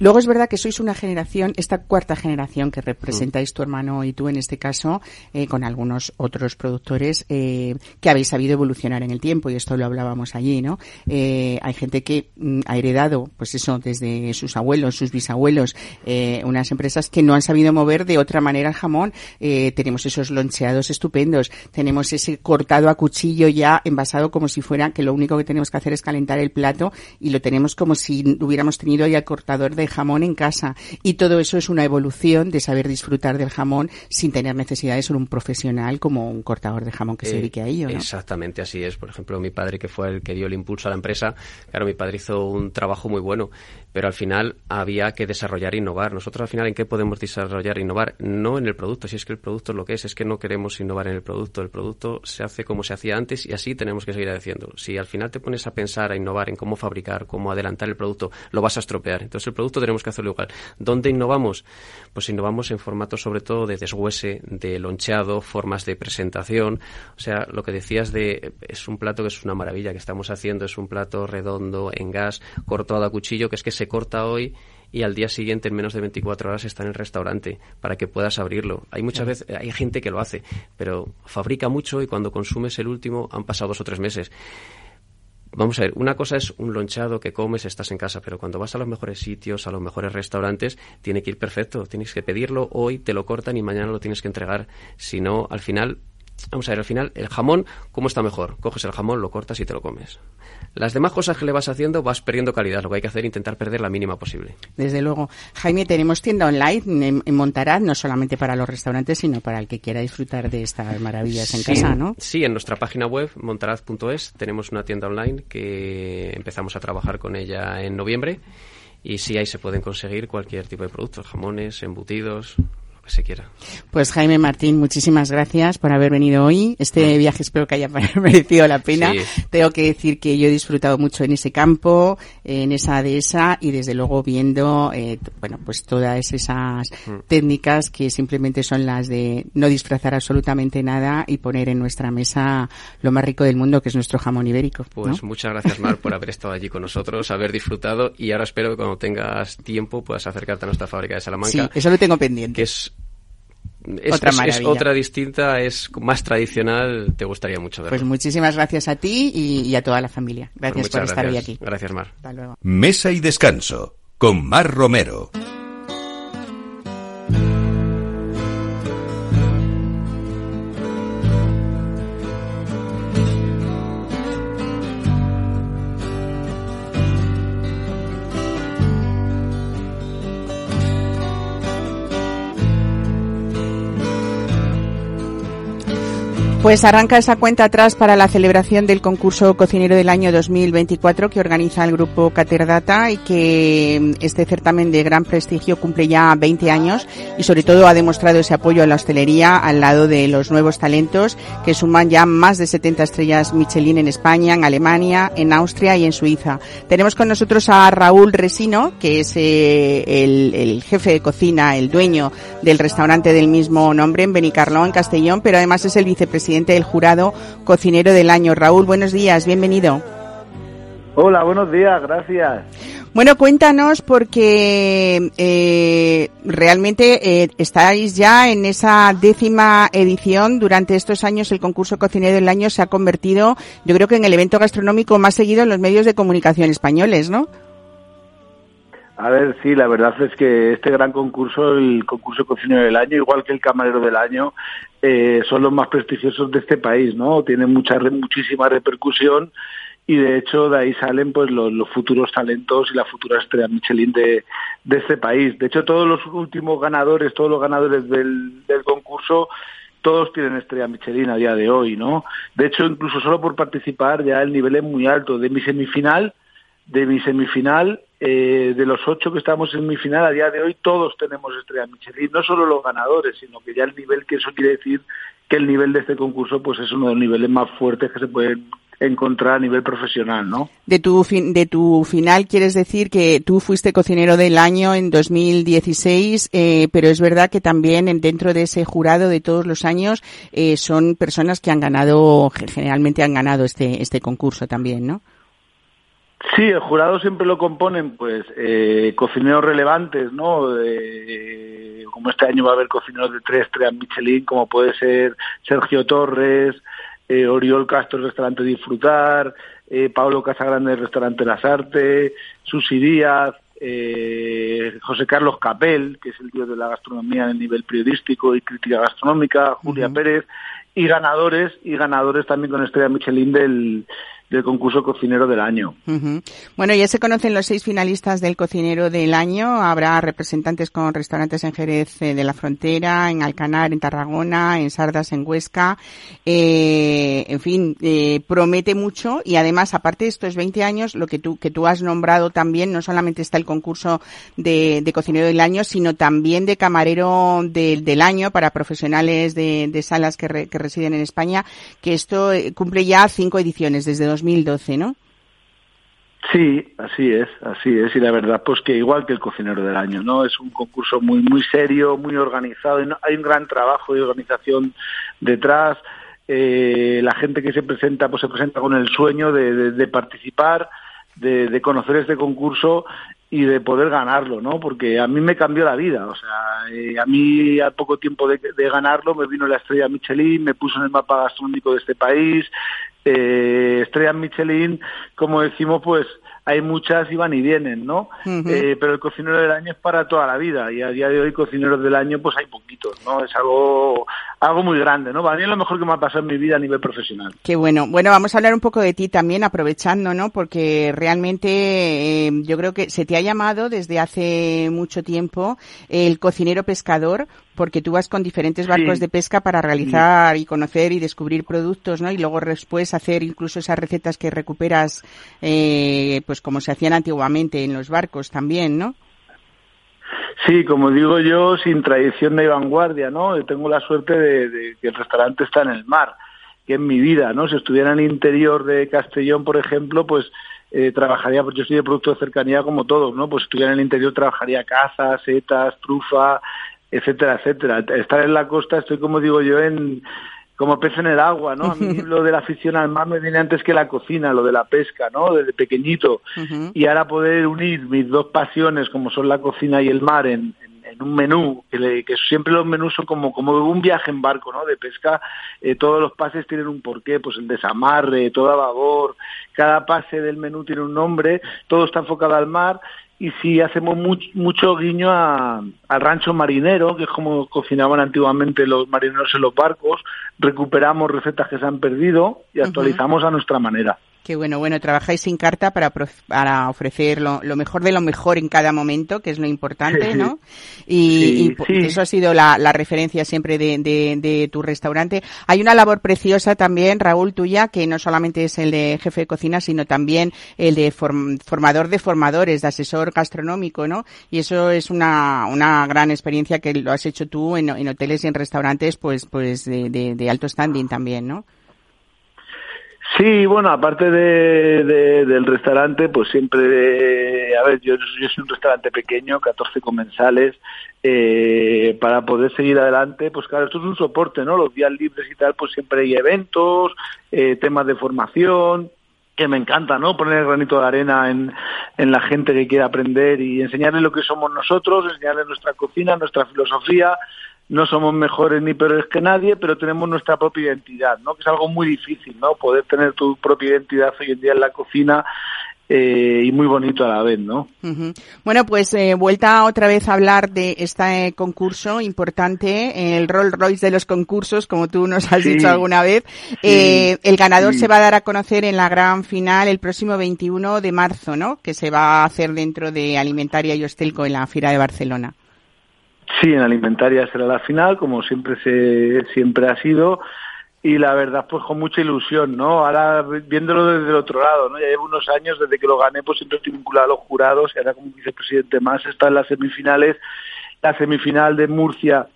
Luego es verdad que sois una generación, esta cuarta generación que representáis tu hermano y tú en este caso, eh, con algunos otros productores eh, que habéis sabido evolucionar en el tiempo y esto lo hablábamos allí, ¿no? Eh, hay gente que mm, ha heredado, pues eso, desde sus abuelos, sus bisabuelos, eh, unas empresas que no han sabido mover de otra manera el jamón. Eh, tenemos esos loncheados estupendos, tenemos ese cortado a cuchillo ya envasado como si fuera que lo único que tenemos que hacer es calentar el plato y lo tenemos como si hubiéramos tenido ya el cortador de jamón en casa. Y todo eso es una evolución de saber disfrutar del jamón sin tener necesidad de ser un profesional como un cortador de jamón que se Eh, dedique a ello. ¿no? Exactamente así es. Por ejemplo, mi padre, que fue el que dio el impulso a la empresa, claro, mi padre hizo un trabajo muy bueno, pero al final había que desarrollar e innovar. Nosotros al final, ¿en qué podemos desarrollar e innovar? No en el producto, si es que el producto es lo que es, es que no queremos innovar en el producto. El producto se hace como se hacía antes y así tenemos que seguir haciendo. Si al final te pones a pensar, a innovar en cómo fabricar, cómo adelantar el producto, lo vas a estropear. Entonces el producto tenemos que hacerlo igual. ¿Dónde innovamos? Pues innovamos en formatos sobre todo de deshuese, de loncheado, formas de presentación. O sea, lo que decías de es un plato que es una maravilla que estamos haciendo, es un plato redondo en gas, cortado a cuchillo, que es que se corta hoy y al día siguiente en menos de 24 horas está en el restaurante para que puedas abrirlo. Hay muchas veces hay gente que lo hace, pero fabrica mucho y cuando consumes el último han pasado dos o tres meses. Vamos a ver, una cosa es un lonchado que comes, estás en casa, pero cuando vas a los mejores sitios, a los mejores restaurantes, tiene que ir perfecto. Tienes que pedirlo hoy, te lo cortan y mañana lo tienes que entregar. Si no, al final, vamos a ver, al final, el jamón, ¿cómo está mejor? Coges el jamón, lo cortas y te lo comes. Las demás cosas que le vas haciendo vas perdiendo calidad. Lo que hay que hacer es intentar perder la mínima posible. Desde luego. Jaime, tenemos tienda online en, Montaraz, no solamente para los restaurantes, sino para el que quiera disfrutar de estas maravillas en Sí, casa, ¿no? Sí, en nuestra página web, montaraz.es, tenemos una tienda online que empezamos a trabajar con ella en noviembre. Y sí, ahí se pueden conseguir cualquier tipo de productos, jamones, embutidos, lo que se quiera. Pues Jaime Martín, muchísimas gracias por haber venido hoy. Este viaje espero que haya [laughs] merecido la pena. Sí. Tengo que decir que yo he disfrutado mucho en ese campo, en esa dehesa y desde luego viendo, eh, bueno, pues todas esas técnicas que simplemente son las de no disfrazar absolutamente nada y poner en nuestra mesa lo más rico del mundo que es nuestro jamón ibérico. Pues ¿no? muchas gracias, Mar, por haber estado allí con nosotros, haber disfrutado y ahora espero que cuando tengas tiempo puedas acercarte a nuestra fábrica de Sí, Salamanca, eso lo tengo pendiente. que es, es, Otra es- es otra distinta, es más tradicional, te gustaría mucho verlo. Pues muchísimas gracias a ti y, y a toda la familia. Pues Gracias por muchas estar hoy gracias. aquí. Gracias, Mar. Hasta luego. Mesa y descanso con Mar Romero. Pues arranca esa cuenta atrás para la celebración del concurso cocinero del año 2024 que organiza el grupo Caterdata y que mm, este certamen de gran prestigio cumple ya 20 años y sobre todo ha demostrado ese apoyo a la hostelería al lado de los nuevos talentos que suman ya más de 70 estrellas Michelin en España, en Alemania, en Austria y en Suiza. Tenemos con nosotros a Raúl Resino, que es eh, el, el jefe de cocina, el dueño del restaurante del mismo nombre en Benicarló, en Castellón, pero además es el vicepresidente del jurado cocinero del año. Raúl, buenos días, bienvenido. Hola, buenos días, gracias. Bueno, cuéntanos porque eh, realmente eh, estáis ya en esa décima edición. Durante estos años el concurso cocinero del año se ha convertido, yo creo que en el evento gastronómico más seguido en los medios de comunicación españoles, ¿no? A ver, sí, la verdad es que este gran concurso, el concurso cocinero del año, igual que el camarero del año, eh, son los más prestigiosos de este país, ¿no? Tienen mucha, muchísima repercusión y de hecho de ahí salen pues los, futuros talentos y la futura estrella Michelin de, de, este país. De hecho todos los últimos ganadores, todos los ganadores del, del concurso todos tienen estrella Michelin a día de hoy, ¿no? De hecho, incluso solo por participar ya el nivel es muy alto. De mi semifinal, de mi semifinal, eh, de los ocho que estamos en mi final, a día de hoy todos tenemos estrella Michelin, no solo los ganadores, sino que ya el nivel, que eso quiere decir que el nivel de este concurso pues es uno de los niveles más fuertes que se pueden encontrar a nivel profesional, ¿no? De tu, de tu final quieres decir que tú fuiste cocinero del año en 2016, eh, pero es verdad que también dentro de ese jurado de todos los años eh, son personas que han ganado, generalmente han ganado este, este concurso también, ¿no? Sí, el jurado siempre lo componen, pues, eh, cocineros relevantes, ¿no? como este año va a haber cocineros de tres, tres Michelin, como puede ser Sergio Torres, eh, Oriol Castro, el restaurante Disfrutar, eh, Pablo Casagrande, el restaurante Las Artes, Susi Díaz, eh, José Carlos Capel, que es el dios de la gastronomía en el nivel periodístico y crítica gastronómica, Julia Pérez, y ganadores, y ganadores también con estrella Michelin del, del concurso cocinero del año. Bueno, ya se conocen los seis finalistas del cocinero del año. Habrá representantes con restaurantes en Jerez eh, de la Frontera, en Alcanar, en Tarragona, en Sardas, en Huesca. Eh, en fin, eh, promete mucho y además, aparte de estos 20 años, lo que tú, que tú has nombrado también, no solamente está el concurso de, cocinero del año, sino también de camarero del año para profesionales de, salas que, que residen en España, que esto cumple ya cinco ediciones desde 2012, ¿no? Sí, así es, así es, y la verdad, pues que igual que el cocinero del año, ¿no? Es un concurso muy, muy serio, muy organizado, y hay un gran trabajo de organización detrás. Eh, la gente que se presenta, pues se presenta con el sueño de, participar, de, conocer este concurso y de poder ganarlo, ¿no? Porque a mí me cambió la vida, o sea, eh, a mí al poco tiempo de, de, ganarlo me vino la estrella Michelin, me puso en el mapa gastronómico de este país, eh, estrellas Michelin, como decimos, pues hay muchas y van y vienen, ¿no? eh, pero el cocinero del año es para toda la vida y a día de hoy cocineros del año pues hay poquitos, ¿no? Es algo algo muy grande, ¿no? Para mí es lo mejor que me ha pasado en mi vida a nivel profesional. Qué bueno. Bueno, vamos a hablar un poco de ti también, aprovechando, ¿no? Porque realmente eh, yo creo que se te ha llamado desde hace mucho tiempo el cocinero pescador, porque tú vas con diferentes barcos de pesca para realizar y conocer y descubrir productos, ¿no? Y luego después hacer incluso esas recetas que recuperas, eh, pues como se hacían antiguamente en los barcos también, ¿no? Sí, como digo yo, sin tradición de vanguardia, ¿no? tengo la suerte de, que el restaurante está en el mar, que es mi vida, ¿no? Si estuviera en el interior de Castellón, por ejemplo, pues eh, trabajaría, pues yo soy de producto de cercanía como todos, ¿no? Pues si estuviera en el interior trabajaría caza, setas, trufa, etcétera, etcétera. Estar en la costa, estoy como digo yo en como pez en el agua, ¿no? A mí [laughs] lo de la afición al mar me viene antes que la cocina, lo de la pesca, ¿no? Desde pequeñito. Y ahora poder unir mis dos pasiones, como son la cocina y el mar, en, un menú, que, que, siempre los menús son como, como un viaje en barco, ¿no? De pesca, eh, todos los pases tienen un porqué, pues el desamarre, todo a babor, cada pase del menú tiene un nombre, todo está enfocado al mar y si hacemos mucho guiño al rancho marinero, que es como cocinaban antiguamente los marineros en los barcos, recuperamos recetas que se han perdido y actualizamos a nuestra manera. Qué bueno, bueno, trabajáis sin carta para, para ofrecer lo, mejor de lo mejor en cada momento, que es lo importante, ¿no? Y, eso ha sido la, referencia siempre de, de, tu restaurante. Hay una labor preciosa también, Raúl, tuya, que no solamente es el de jefe de cocina, sino también el de formador de formadores, de asesor gastronómico, ¿no? Y eso es una, una gran experiencia que lo has hecho tú en, en hoteles y en restaurantes, pues, pues de, de alto standing también, ¿no? Sí, bueno, aparte de, del restaurante, pues siempre, a ver, yo, yo soy un restaurante pequeño, 14 comensales, eh, para poder seguir adelante, pues claro, esto es un soporte, ¿no? Los días libres y tal, pues siempre hay eventos, eh, temas de formación, que me encanta, ¿no? Poner el granito de arena en, en la gente que quiere aprender y enseñarles lo que somos nosotros, enseñarles nuestra cocina, nuestra filosofía. No somos mejores ni peores que nadie, pero tenemos nuestra propia identidad, ¿no? Que es algo muy difícil, ¿no? Poder tener tu propia identidad hoy en día en la cocina eh, y muy bonito a la vez, ¿no? Bueno, pues eh, vuelta otra vez a hablar de este concurso importante, el Rolls Royce de los concursos, como tú nos has Sí. dicho alguna vez. Eh, el ganador sí. se va a dar a conocer en la gran final el próximo 21 de marzo, ¿no? Que se va a hacer dentro de Alimentaria y Hostelco en la Fira de Barcelona. Sí, en alimentaria será la final, como siempre se siempre ha sido y la verdad pues con mucha ilusión, ¿no? Ahora viéndolo desde el otro lado, ¿no? Ya llevo unos años desde que lo gané, pues siempre estoy vinculado a los jurados y ahora como vicepresidente más está en las semifinales, la semifinal de Murcia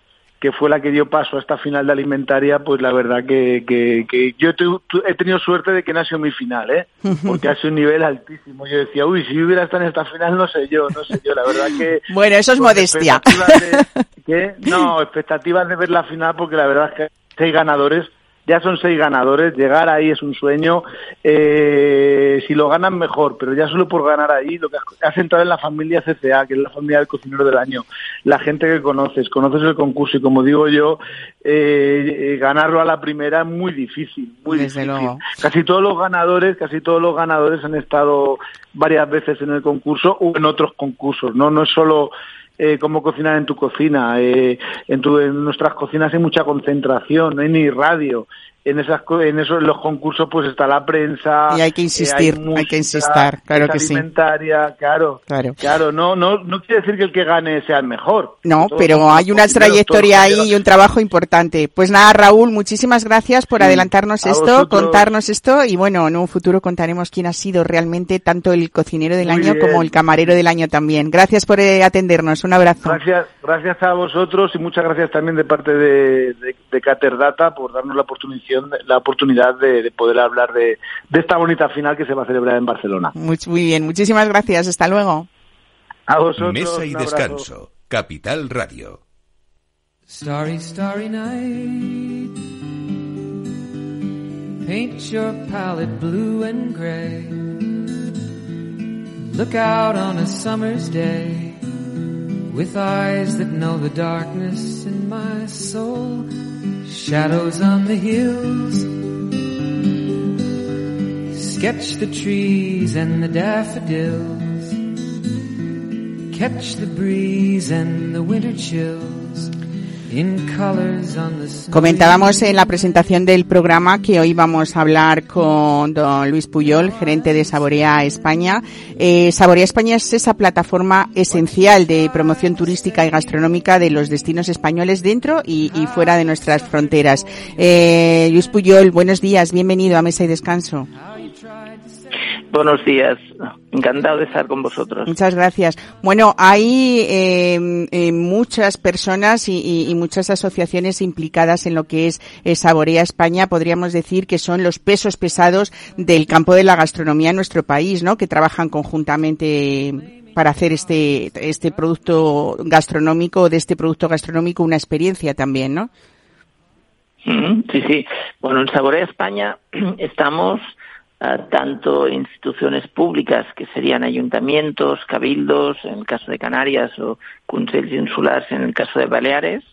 que fue la que dio paso a esta final de alimentaria, pues la verdad que, que, que yo tu- tu- he tenido suerte de que no ha sido mi final, ¿eh? [laughs] Porque ha sido un nivel altísimo. Yo decía, uy, si yo hubiera estado en esta final, no sé yo, no sé yo, la verdad que... [laughs] Bueno, eso es modestia. expectativas de- [laughs] ¿qué? No, expectativas de ver la final porque la verdad es que seis ganadores, ya son seis ganadores, llegar ahí es un sueño, eh, si lo ganan mejor, pero ya solo por ganar ahí, lo que has, entrado en la familia CCA, que es la familia del cocinero del año, la gente que conoces, conoces el concurso y como digo yo, eh, eh, ganarlo a la primera es muy difícil, muy Desde difícil. luego. Casi todos los ganadores, casi todos los ganadores han estado varias veces en el concurso o en otros concursos, ¿no? No es solo eh, cómo cocinar en tu cocina, eh, en, tu, en nuestras cocinas hay mucha concentración, no hay ni radio. En esas en esos los concursos pues está la prensa Y hay que eh, insistir, hay música, que insistar, claro que sí. alimentaria, claro, Claro. claro, no, no, no quiere decir que el que gane sea el mejor. No, pero hay una trayectoria ahí y un trabajo importante. Pues nada, Raúl, muchísimas gracias por Sí, adelantarnos esto, vosotros. contarnos esto y bueno, en un futuro contaremos quién ha sido realmente tanto el cocinero del Muy año bien. como el camarero del año también. Gracias por eh, atendernos. Un abrazo. Gracias, gracias a vosotros y muchas gracias también de parte de, de, de Caterdata por darnos la oportunidad, la oportunidad de, de poder hablar de, de esta bonita final que se va a celebrar en Barcelona. Muy, muy bien, muchísimas gracias. Hasta luego. A vosotros. Mesa y descanso. Capital Radio. Starry, starry night. Paint your palette blue and gray. Look out on a summer's day with eyes that know the darkness in my soul. Shadows on the hills. Sketch the trees and the daffodils. Catch the breeze and the winter chills Comentábamos en la presentación del programa que hoy vamos a hablar con don Luis Puyol, gerente de Saborea España. Eh, Saborea España es esa plataforma esencial de promoción turística y gastronómica de los destinos españoles dentro y, y fuera de nuestras fronteras. Eh, Luis Puyol, buenos días, bienvenido a Mesa y Descanso. Buenos días, encantado de estar con vosotros. Muchas gracias. Bueno, hay eh, eh, muchas personas y, y- muchas asociaciones implicadas en lo que es eh, Saborea España. Podríamos decir que son los pesos pesados del campo de la gastronomía en nuestro país, ¿no? Que trabajan conjuntamente para hacer este este producto gastronómico, de este producto gastronómico, una experiencia también, ¿no? Mm, Sí, sí. Bueno, en Saborea España [clears throat] estamos tanto instituciones públicas, que serían ayuntamientos, cabildos, en el caso de Canarias, o Consell Insulars, en el caso de Baleares,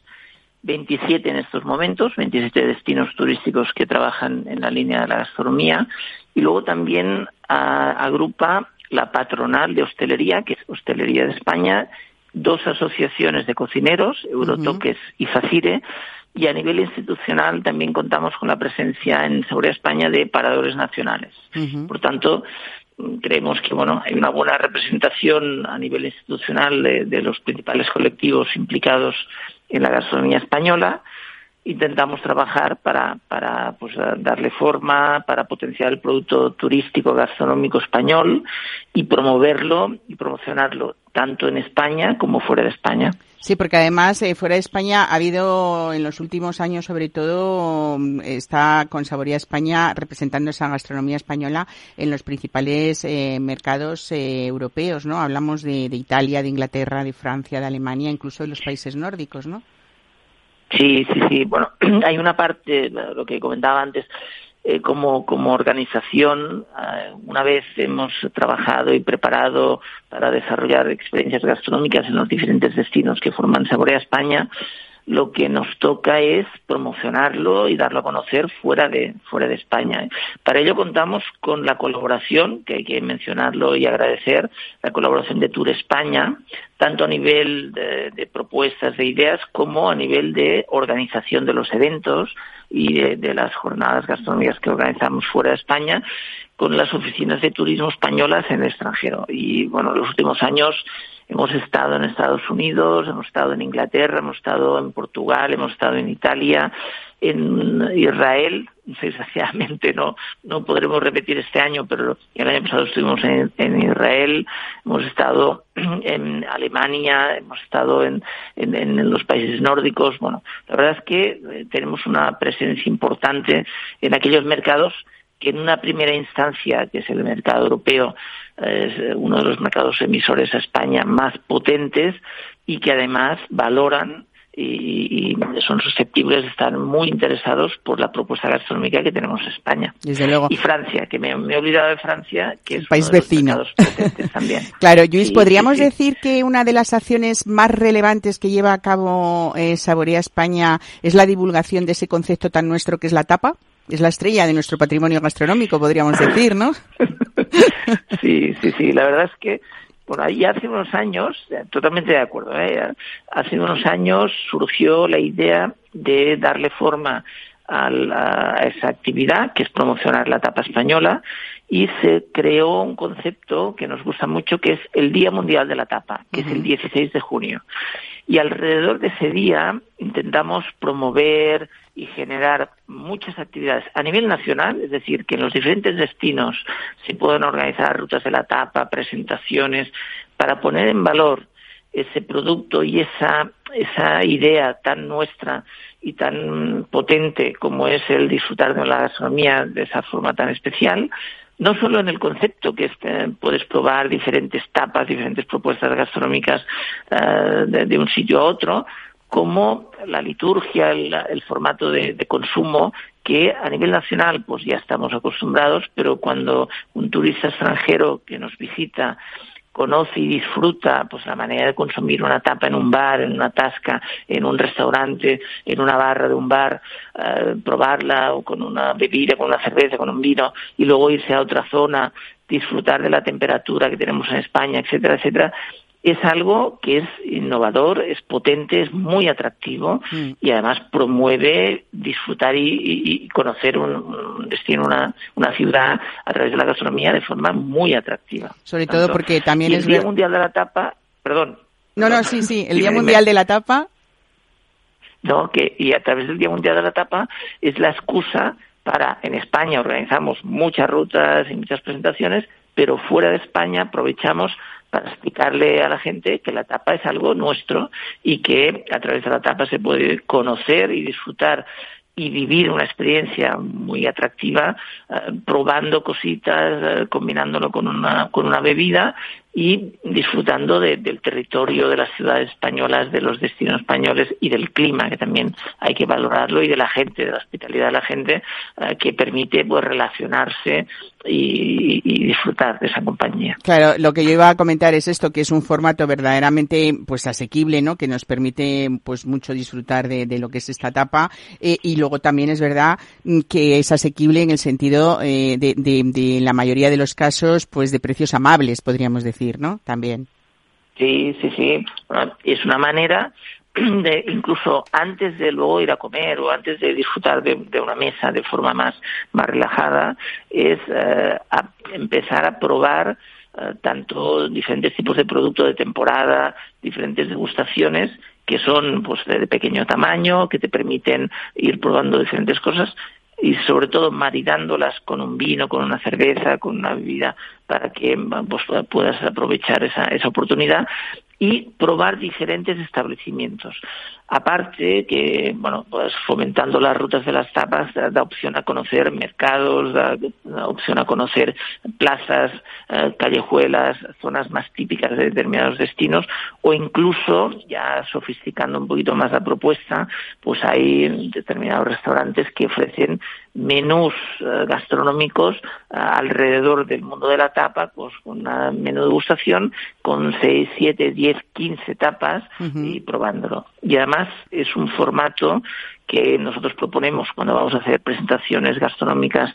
27 en estos momentos, 27 destinos turísticos que trabajan en la línea de la gastronomía, y luego también agrupa la patronal de hostelería, que es Hostelería de España, dos asociaciones de cocineros, Eurotoques y Facire, y a nivel institucional también contamos con la presencia en Seguridad España de paradores nacionales. Por tanto, creemos que bueno hay una buena representación a nivel institucional de, de los principales colectivos implicados en la gastronomía española. Intentamos trabajar para, para pues, darle forma, para potenciar el producto turístico gastronómico español y promoverlo y promocionarlo tanto en España como fuera de España. Sí, porque además eh, fuera de España ha habido en los últimos años, sobre todo, mm, está con Saboría España representando esa gastronomía española en los principales eh, mercados eh, europeos, ¿no? Hablamos de, de Italia, de Inglaterra, de Francia, de Alemania, incluso de los países nórdicos, ¿no? Sí, sí, sí. Bueno, [clears throat] hay una parte, lo que comentaba antes, eh, como, como organización, eh, una vez hemos trabajado y preparado para desarrollar experiencias gastronómicas en los diferentes destinos que forman Saborea España, lo que nos toca es promocionarlo y darlo a conocer fuera de, fuera de España. Para ello contamos con la colaboración, que hay que mencionarlo y agradecer, la colaboración de Tour España, tanto a nivel de, de propuestas, de ideas, como a nivel de organización de los eventos y de, de las jornadas gastronómicas que organizamos fuera de España con las oficinas de turismo españolas en el extranjero. Y bueno, en los últimos años Hemos estado en Estados Unidos, hemos estado en Inglaterra, hemos estado en Portugal, hemos estado en Italia, en Israel. [laughs] Desgraciadamente no, no podremos repetir este año, pero el año pasado estuvimos en, en Israel, hemos estado [clears throat] en Alemania, hemos estado en, en, los países nórdicos. Bueno, la verdad es que eh, tenemos una presencia importante en aquellos mercados que en una primera instancia, que es el mercado europeo, es uno de los mercados emisores a España más potentes y que además valoran y, son susceptibles de estar muy interesados por la propuesta gastronómica que tenemos en España. Desde luego. Y Francia, que me, he olvidado de Francia, que es país vecino. también. [laughs] claro, Luis, ¿podríamos decir que una de las acciones más relevantes que lleva a cabo eh, Saborea España es la divulgación de ese concepto tan nuestro que es la tapa? Es la estrella de nuestro patrimonio gastronómico, podríamos decir, ¿no? [laughs] [laughs] sí, sí, sí. La verdad es que por ahí hace unos años, totalmente de acuerdo, ¿eh? hace unos años surgió la idea de darle forma a, a, esa actividad, que es promocionar la tapa española, y se creó un concepto que nos gusta mucho, que es el Día Mundial de la Tapa, que uh -huh. es el 16 de junio. Y alrededor de ese día intentamos promover y generar muchas actividades a nivel nacional, es decir, que en los diferentes destinos se puedan organizar rutas de la tapa, presentaciones, para poner en valor ese producto y esa, esa idea tan nuestra y tan potente como es el disfrutar de la gastronomía de esa forma tan especial, no solo en el concepto que es, eh, puedes probar diferentes tapas, diferentes propuestas gastronómicas de, de, un sitio a otro, como la liturgia, el, el formato de, consumo que a nivel nacional pues ya estamos acostumbrados, pero cuando un turista extranjero que nos visita conoce y disfruta pues la manera de consumir una tapa en un bar, en una tasca, en un restaurante, en una barra de un bar, uh, probarla o con una bebida, con una cerveza, con un vino y luego irse a otra zona, disfrutar de la temperatura que tenemos en España, etcétera, etcétera, es algo que es innovador, es potente, es muy atractivo mm. y además promueve disfrutar y, y, conocer un, un, destino, una, una ciudad a través de la gastronomía de forma muy atractiva. Sobre todo porque también y es... El Día Mundial de la Tapa, perdón. No, no, sí, sí, el Día Mundial de la Tapa. No, que, y a través del Día Mundial de la Tapa es la excusa para, en España organizamos muchas rutas y muchas presentaciones, pero fuera de España aprovechamos para explicarle a la gente que la tapa es algo nuestro y que a través de la tapa se puede conocer y disfrutar y vivir una experiencia muy atractiva uh, probando cositas, uh, combinándolo con una, con una bebida y disfrutando de, del territorio de las ciudades españolas, de los destinos españoles y del clima, que también hay que valorarlo, y de la gente, de la hospitalidad de la gente, uh, que permite pues relacionarse y, y, disfrutar de esa compañía. Claro, lo que yo iba a comentar es esto, que es un formato verdaderamente pues asequible, ¿no? Que nos permite pues mucho disfrutar de, de lo que es esta etapa eh, y luego también es verdad que es asequible en el sentido eh, de, de, de la mayoría de los casos pues de precios amables, podríamos decir ¿no? También. Sí, sí, sí. Bueno, es una manera [clears throat] de incluso antes de luego ir a comer o antes de disfrutar de, una mesa de forma más, más relajada, es a empezar a probar uh, tanto diferentes tipos de productos de temporada, diferentes degustaciones que son pues de pequeño tamaño, que te permiten ir probando diferentes cosas y sobre todo maridándolas con un vino, con una cerveza, con una bebida, para que pues, puedas aprovechar esa, esa oportunidad y probar diferentes establecimientos. Aparte que, bueno, pues fomentando las rutas de las tapas da, opción a conocer mercados, da, opción a conocer plazas, eh, callejuelas, zonas más típicas de determinados destinos o incluso, ya sofisticando un poquito más la propuesta, pues hay determinados restaurantes que ofrecen menús eh, gastronómicos eh, alrededor del mundo de la tapa, pues con una menú de degustación con 6, 7, 10, 15 tapas y probándolo. Y además es un formato que nosotros proponemos cuando vamos a hacer presentaciones gastronómicas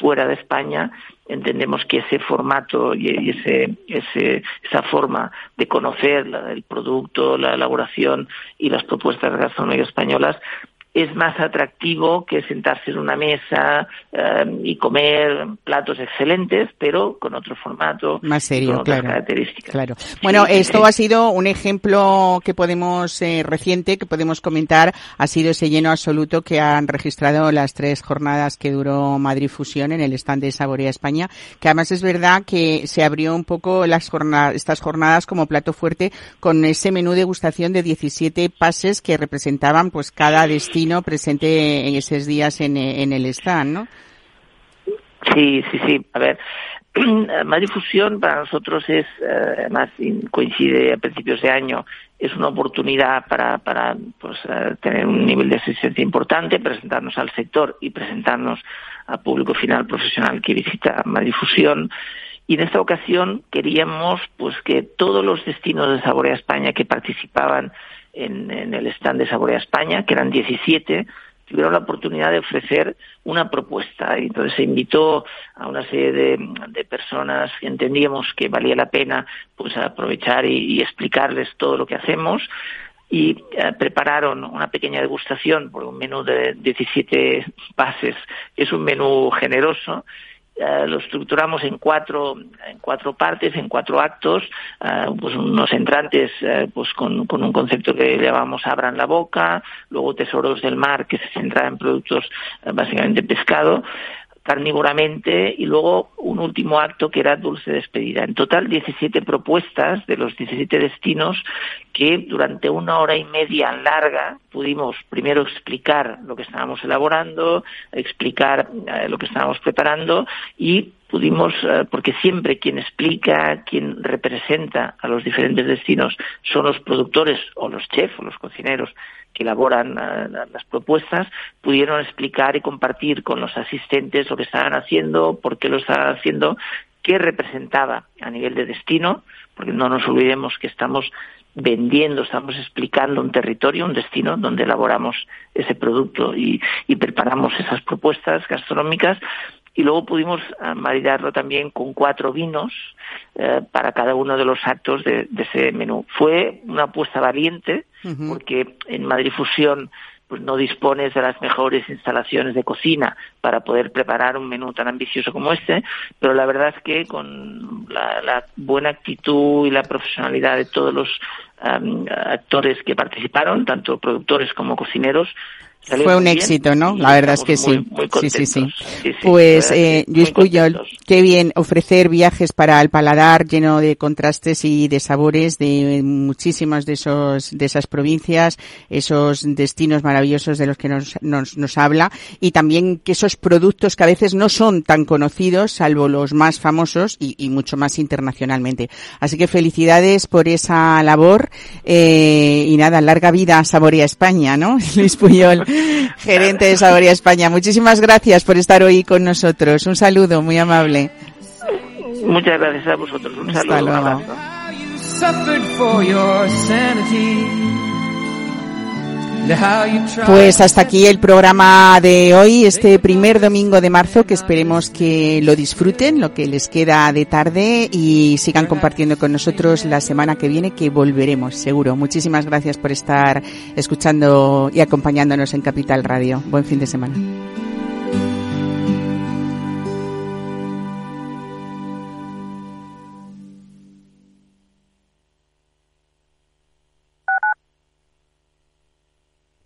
fuera de España, entendemos que ese formato y ese, ese, esa forma de conocer el producto, la elaboración y las propuestas gastronómicas españolas es más atractivo que sentarse en una mesa eh, y comer platos excelentes, pero con otro formato, más serio, con claro, características. Claro. Bueno, esto ha sido un ejemplo que podemos eh, reciente que podemos comentar. Ha sido ese lleno absoluto que han registrado las tres jornadas que duró Madrid Fusión en el stand de Saborea España. Que además es verdad que se abrió un poco las jornadas, estas jornadas como plato fuerte con ese menú de degustación de 17 pases que representaban pues cada destino presente en esos días en, el stand, ¿no? Sí, sí, sí. A ver, [clears throat] Madrid Fusión para nosotros es, eh, además coincide a principios de año, es una oportunidad para, para pues, eh, tener un nivel de asistencia importante, presentarnos al sector y presentarnos al público final profesional que visita Madrid Fusión. Y en esta ocasión queríamos pues que todos los destinos de Saborea España que participaban en, el stand de Saborea España, que eran 17, tuvieron la oportunidad de ofrecer una propuesta. Y entonces se invitó a una serie de, personas que entendíamos que valía la pena pues aprovechar y, explicarles todo lo que hacemos y eh, prepararon una pequeña degustación por un menú de 17 pases. Es un menú generoso eh, lo estructuramos en cuatro, en cuatro partes, en cuatro actos, eh, pues unos entrantes eh, pues con, con, un concepto que llamamos Abran la boca, luego Tesoros del Mar, que se centra en productos básicamente pescado, carnívoramente y luego un último acto que era dulce despedida. En total 17 propuestas de los 17 destinos que durante una hora y media larga pudimos primero explicar lo que estábamos elaborando, explicar eh, lo que estábamos preparando y pudimos, eh, porque siempre quien explica, quien representa a los diferentes destinos son los productores o los chefs o los cocineros que elaboran eh, las propuestas, pudieron explicar y compartir con los asistentes lo que estaban haciendo, por qué lo estaban haciendo, qué representaba a nivel de destino, porque no nos olvidemos que estamos vendiendo, estamos explicando un territorio, un destino donde elaboramos ese producto y, y preparamos esas propuestas gastronómicas y luego pudimos ah, maridarlo también con cuatro vinos eh, para cada uno de los actos de, ese menú. Fue una apuesta valiente porque en Madrid Fusión pues no dispones de las mejores instalaciones de cocina para poder preparar un menú tan ambicioso como este, pero la verdad es que con la, buena actitud y la profesionalidad de todos los actores que participaron, tanto productores como cocineros, fue un éxito, ¿no? La verdad es que sí. sí. sí. sí, Pues, eh, Luis Puyol, qué bien ofrecer viajes para el paladar lleno de contrastes y de sabores de muchísimas de esos, de esas provincias, esos destinos maravillosos de los que nos, nos, nos habla y también que esos productos que a veces no son tan conocidos, salvo los más famosos y, y mucho más internacionalmente. Así que felicidades por esa labor, eh, y nada, larga vida Saborea España, ¿no? [laughs] Luis Puyol [laughs] gerente de Saborea España. Muchísimas gracias por estar hoy con nosotros. Un saludo muy amable. Muchas gracias a vosotros. Un saludo. Pues hasta aquí el programa de hoy, este primer domingo de marzo, que esperemos que lo disfruten, lo que les queda de tarde y sigan compartiendo con nosotros la semana que viene, que volveremos, seguro. Muchísimas gracias por estar escuchando y acompañándonos en Capital Radio. Buen fin de semana.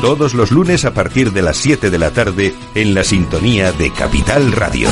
todos los lunes a partir de las 7 de la tarde en la sintonía de Capital Radio.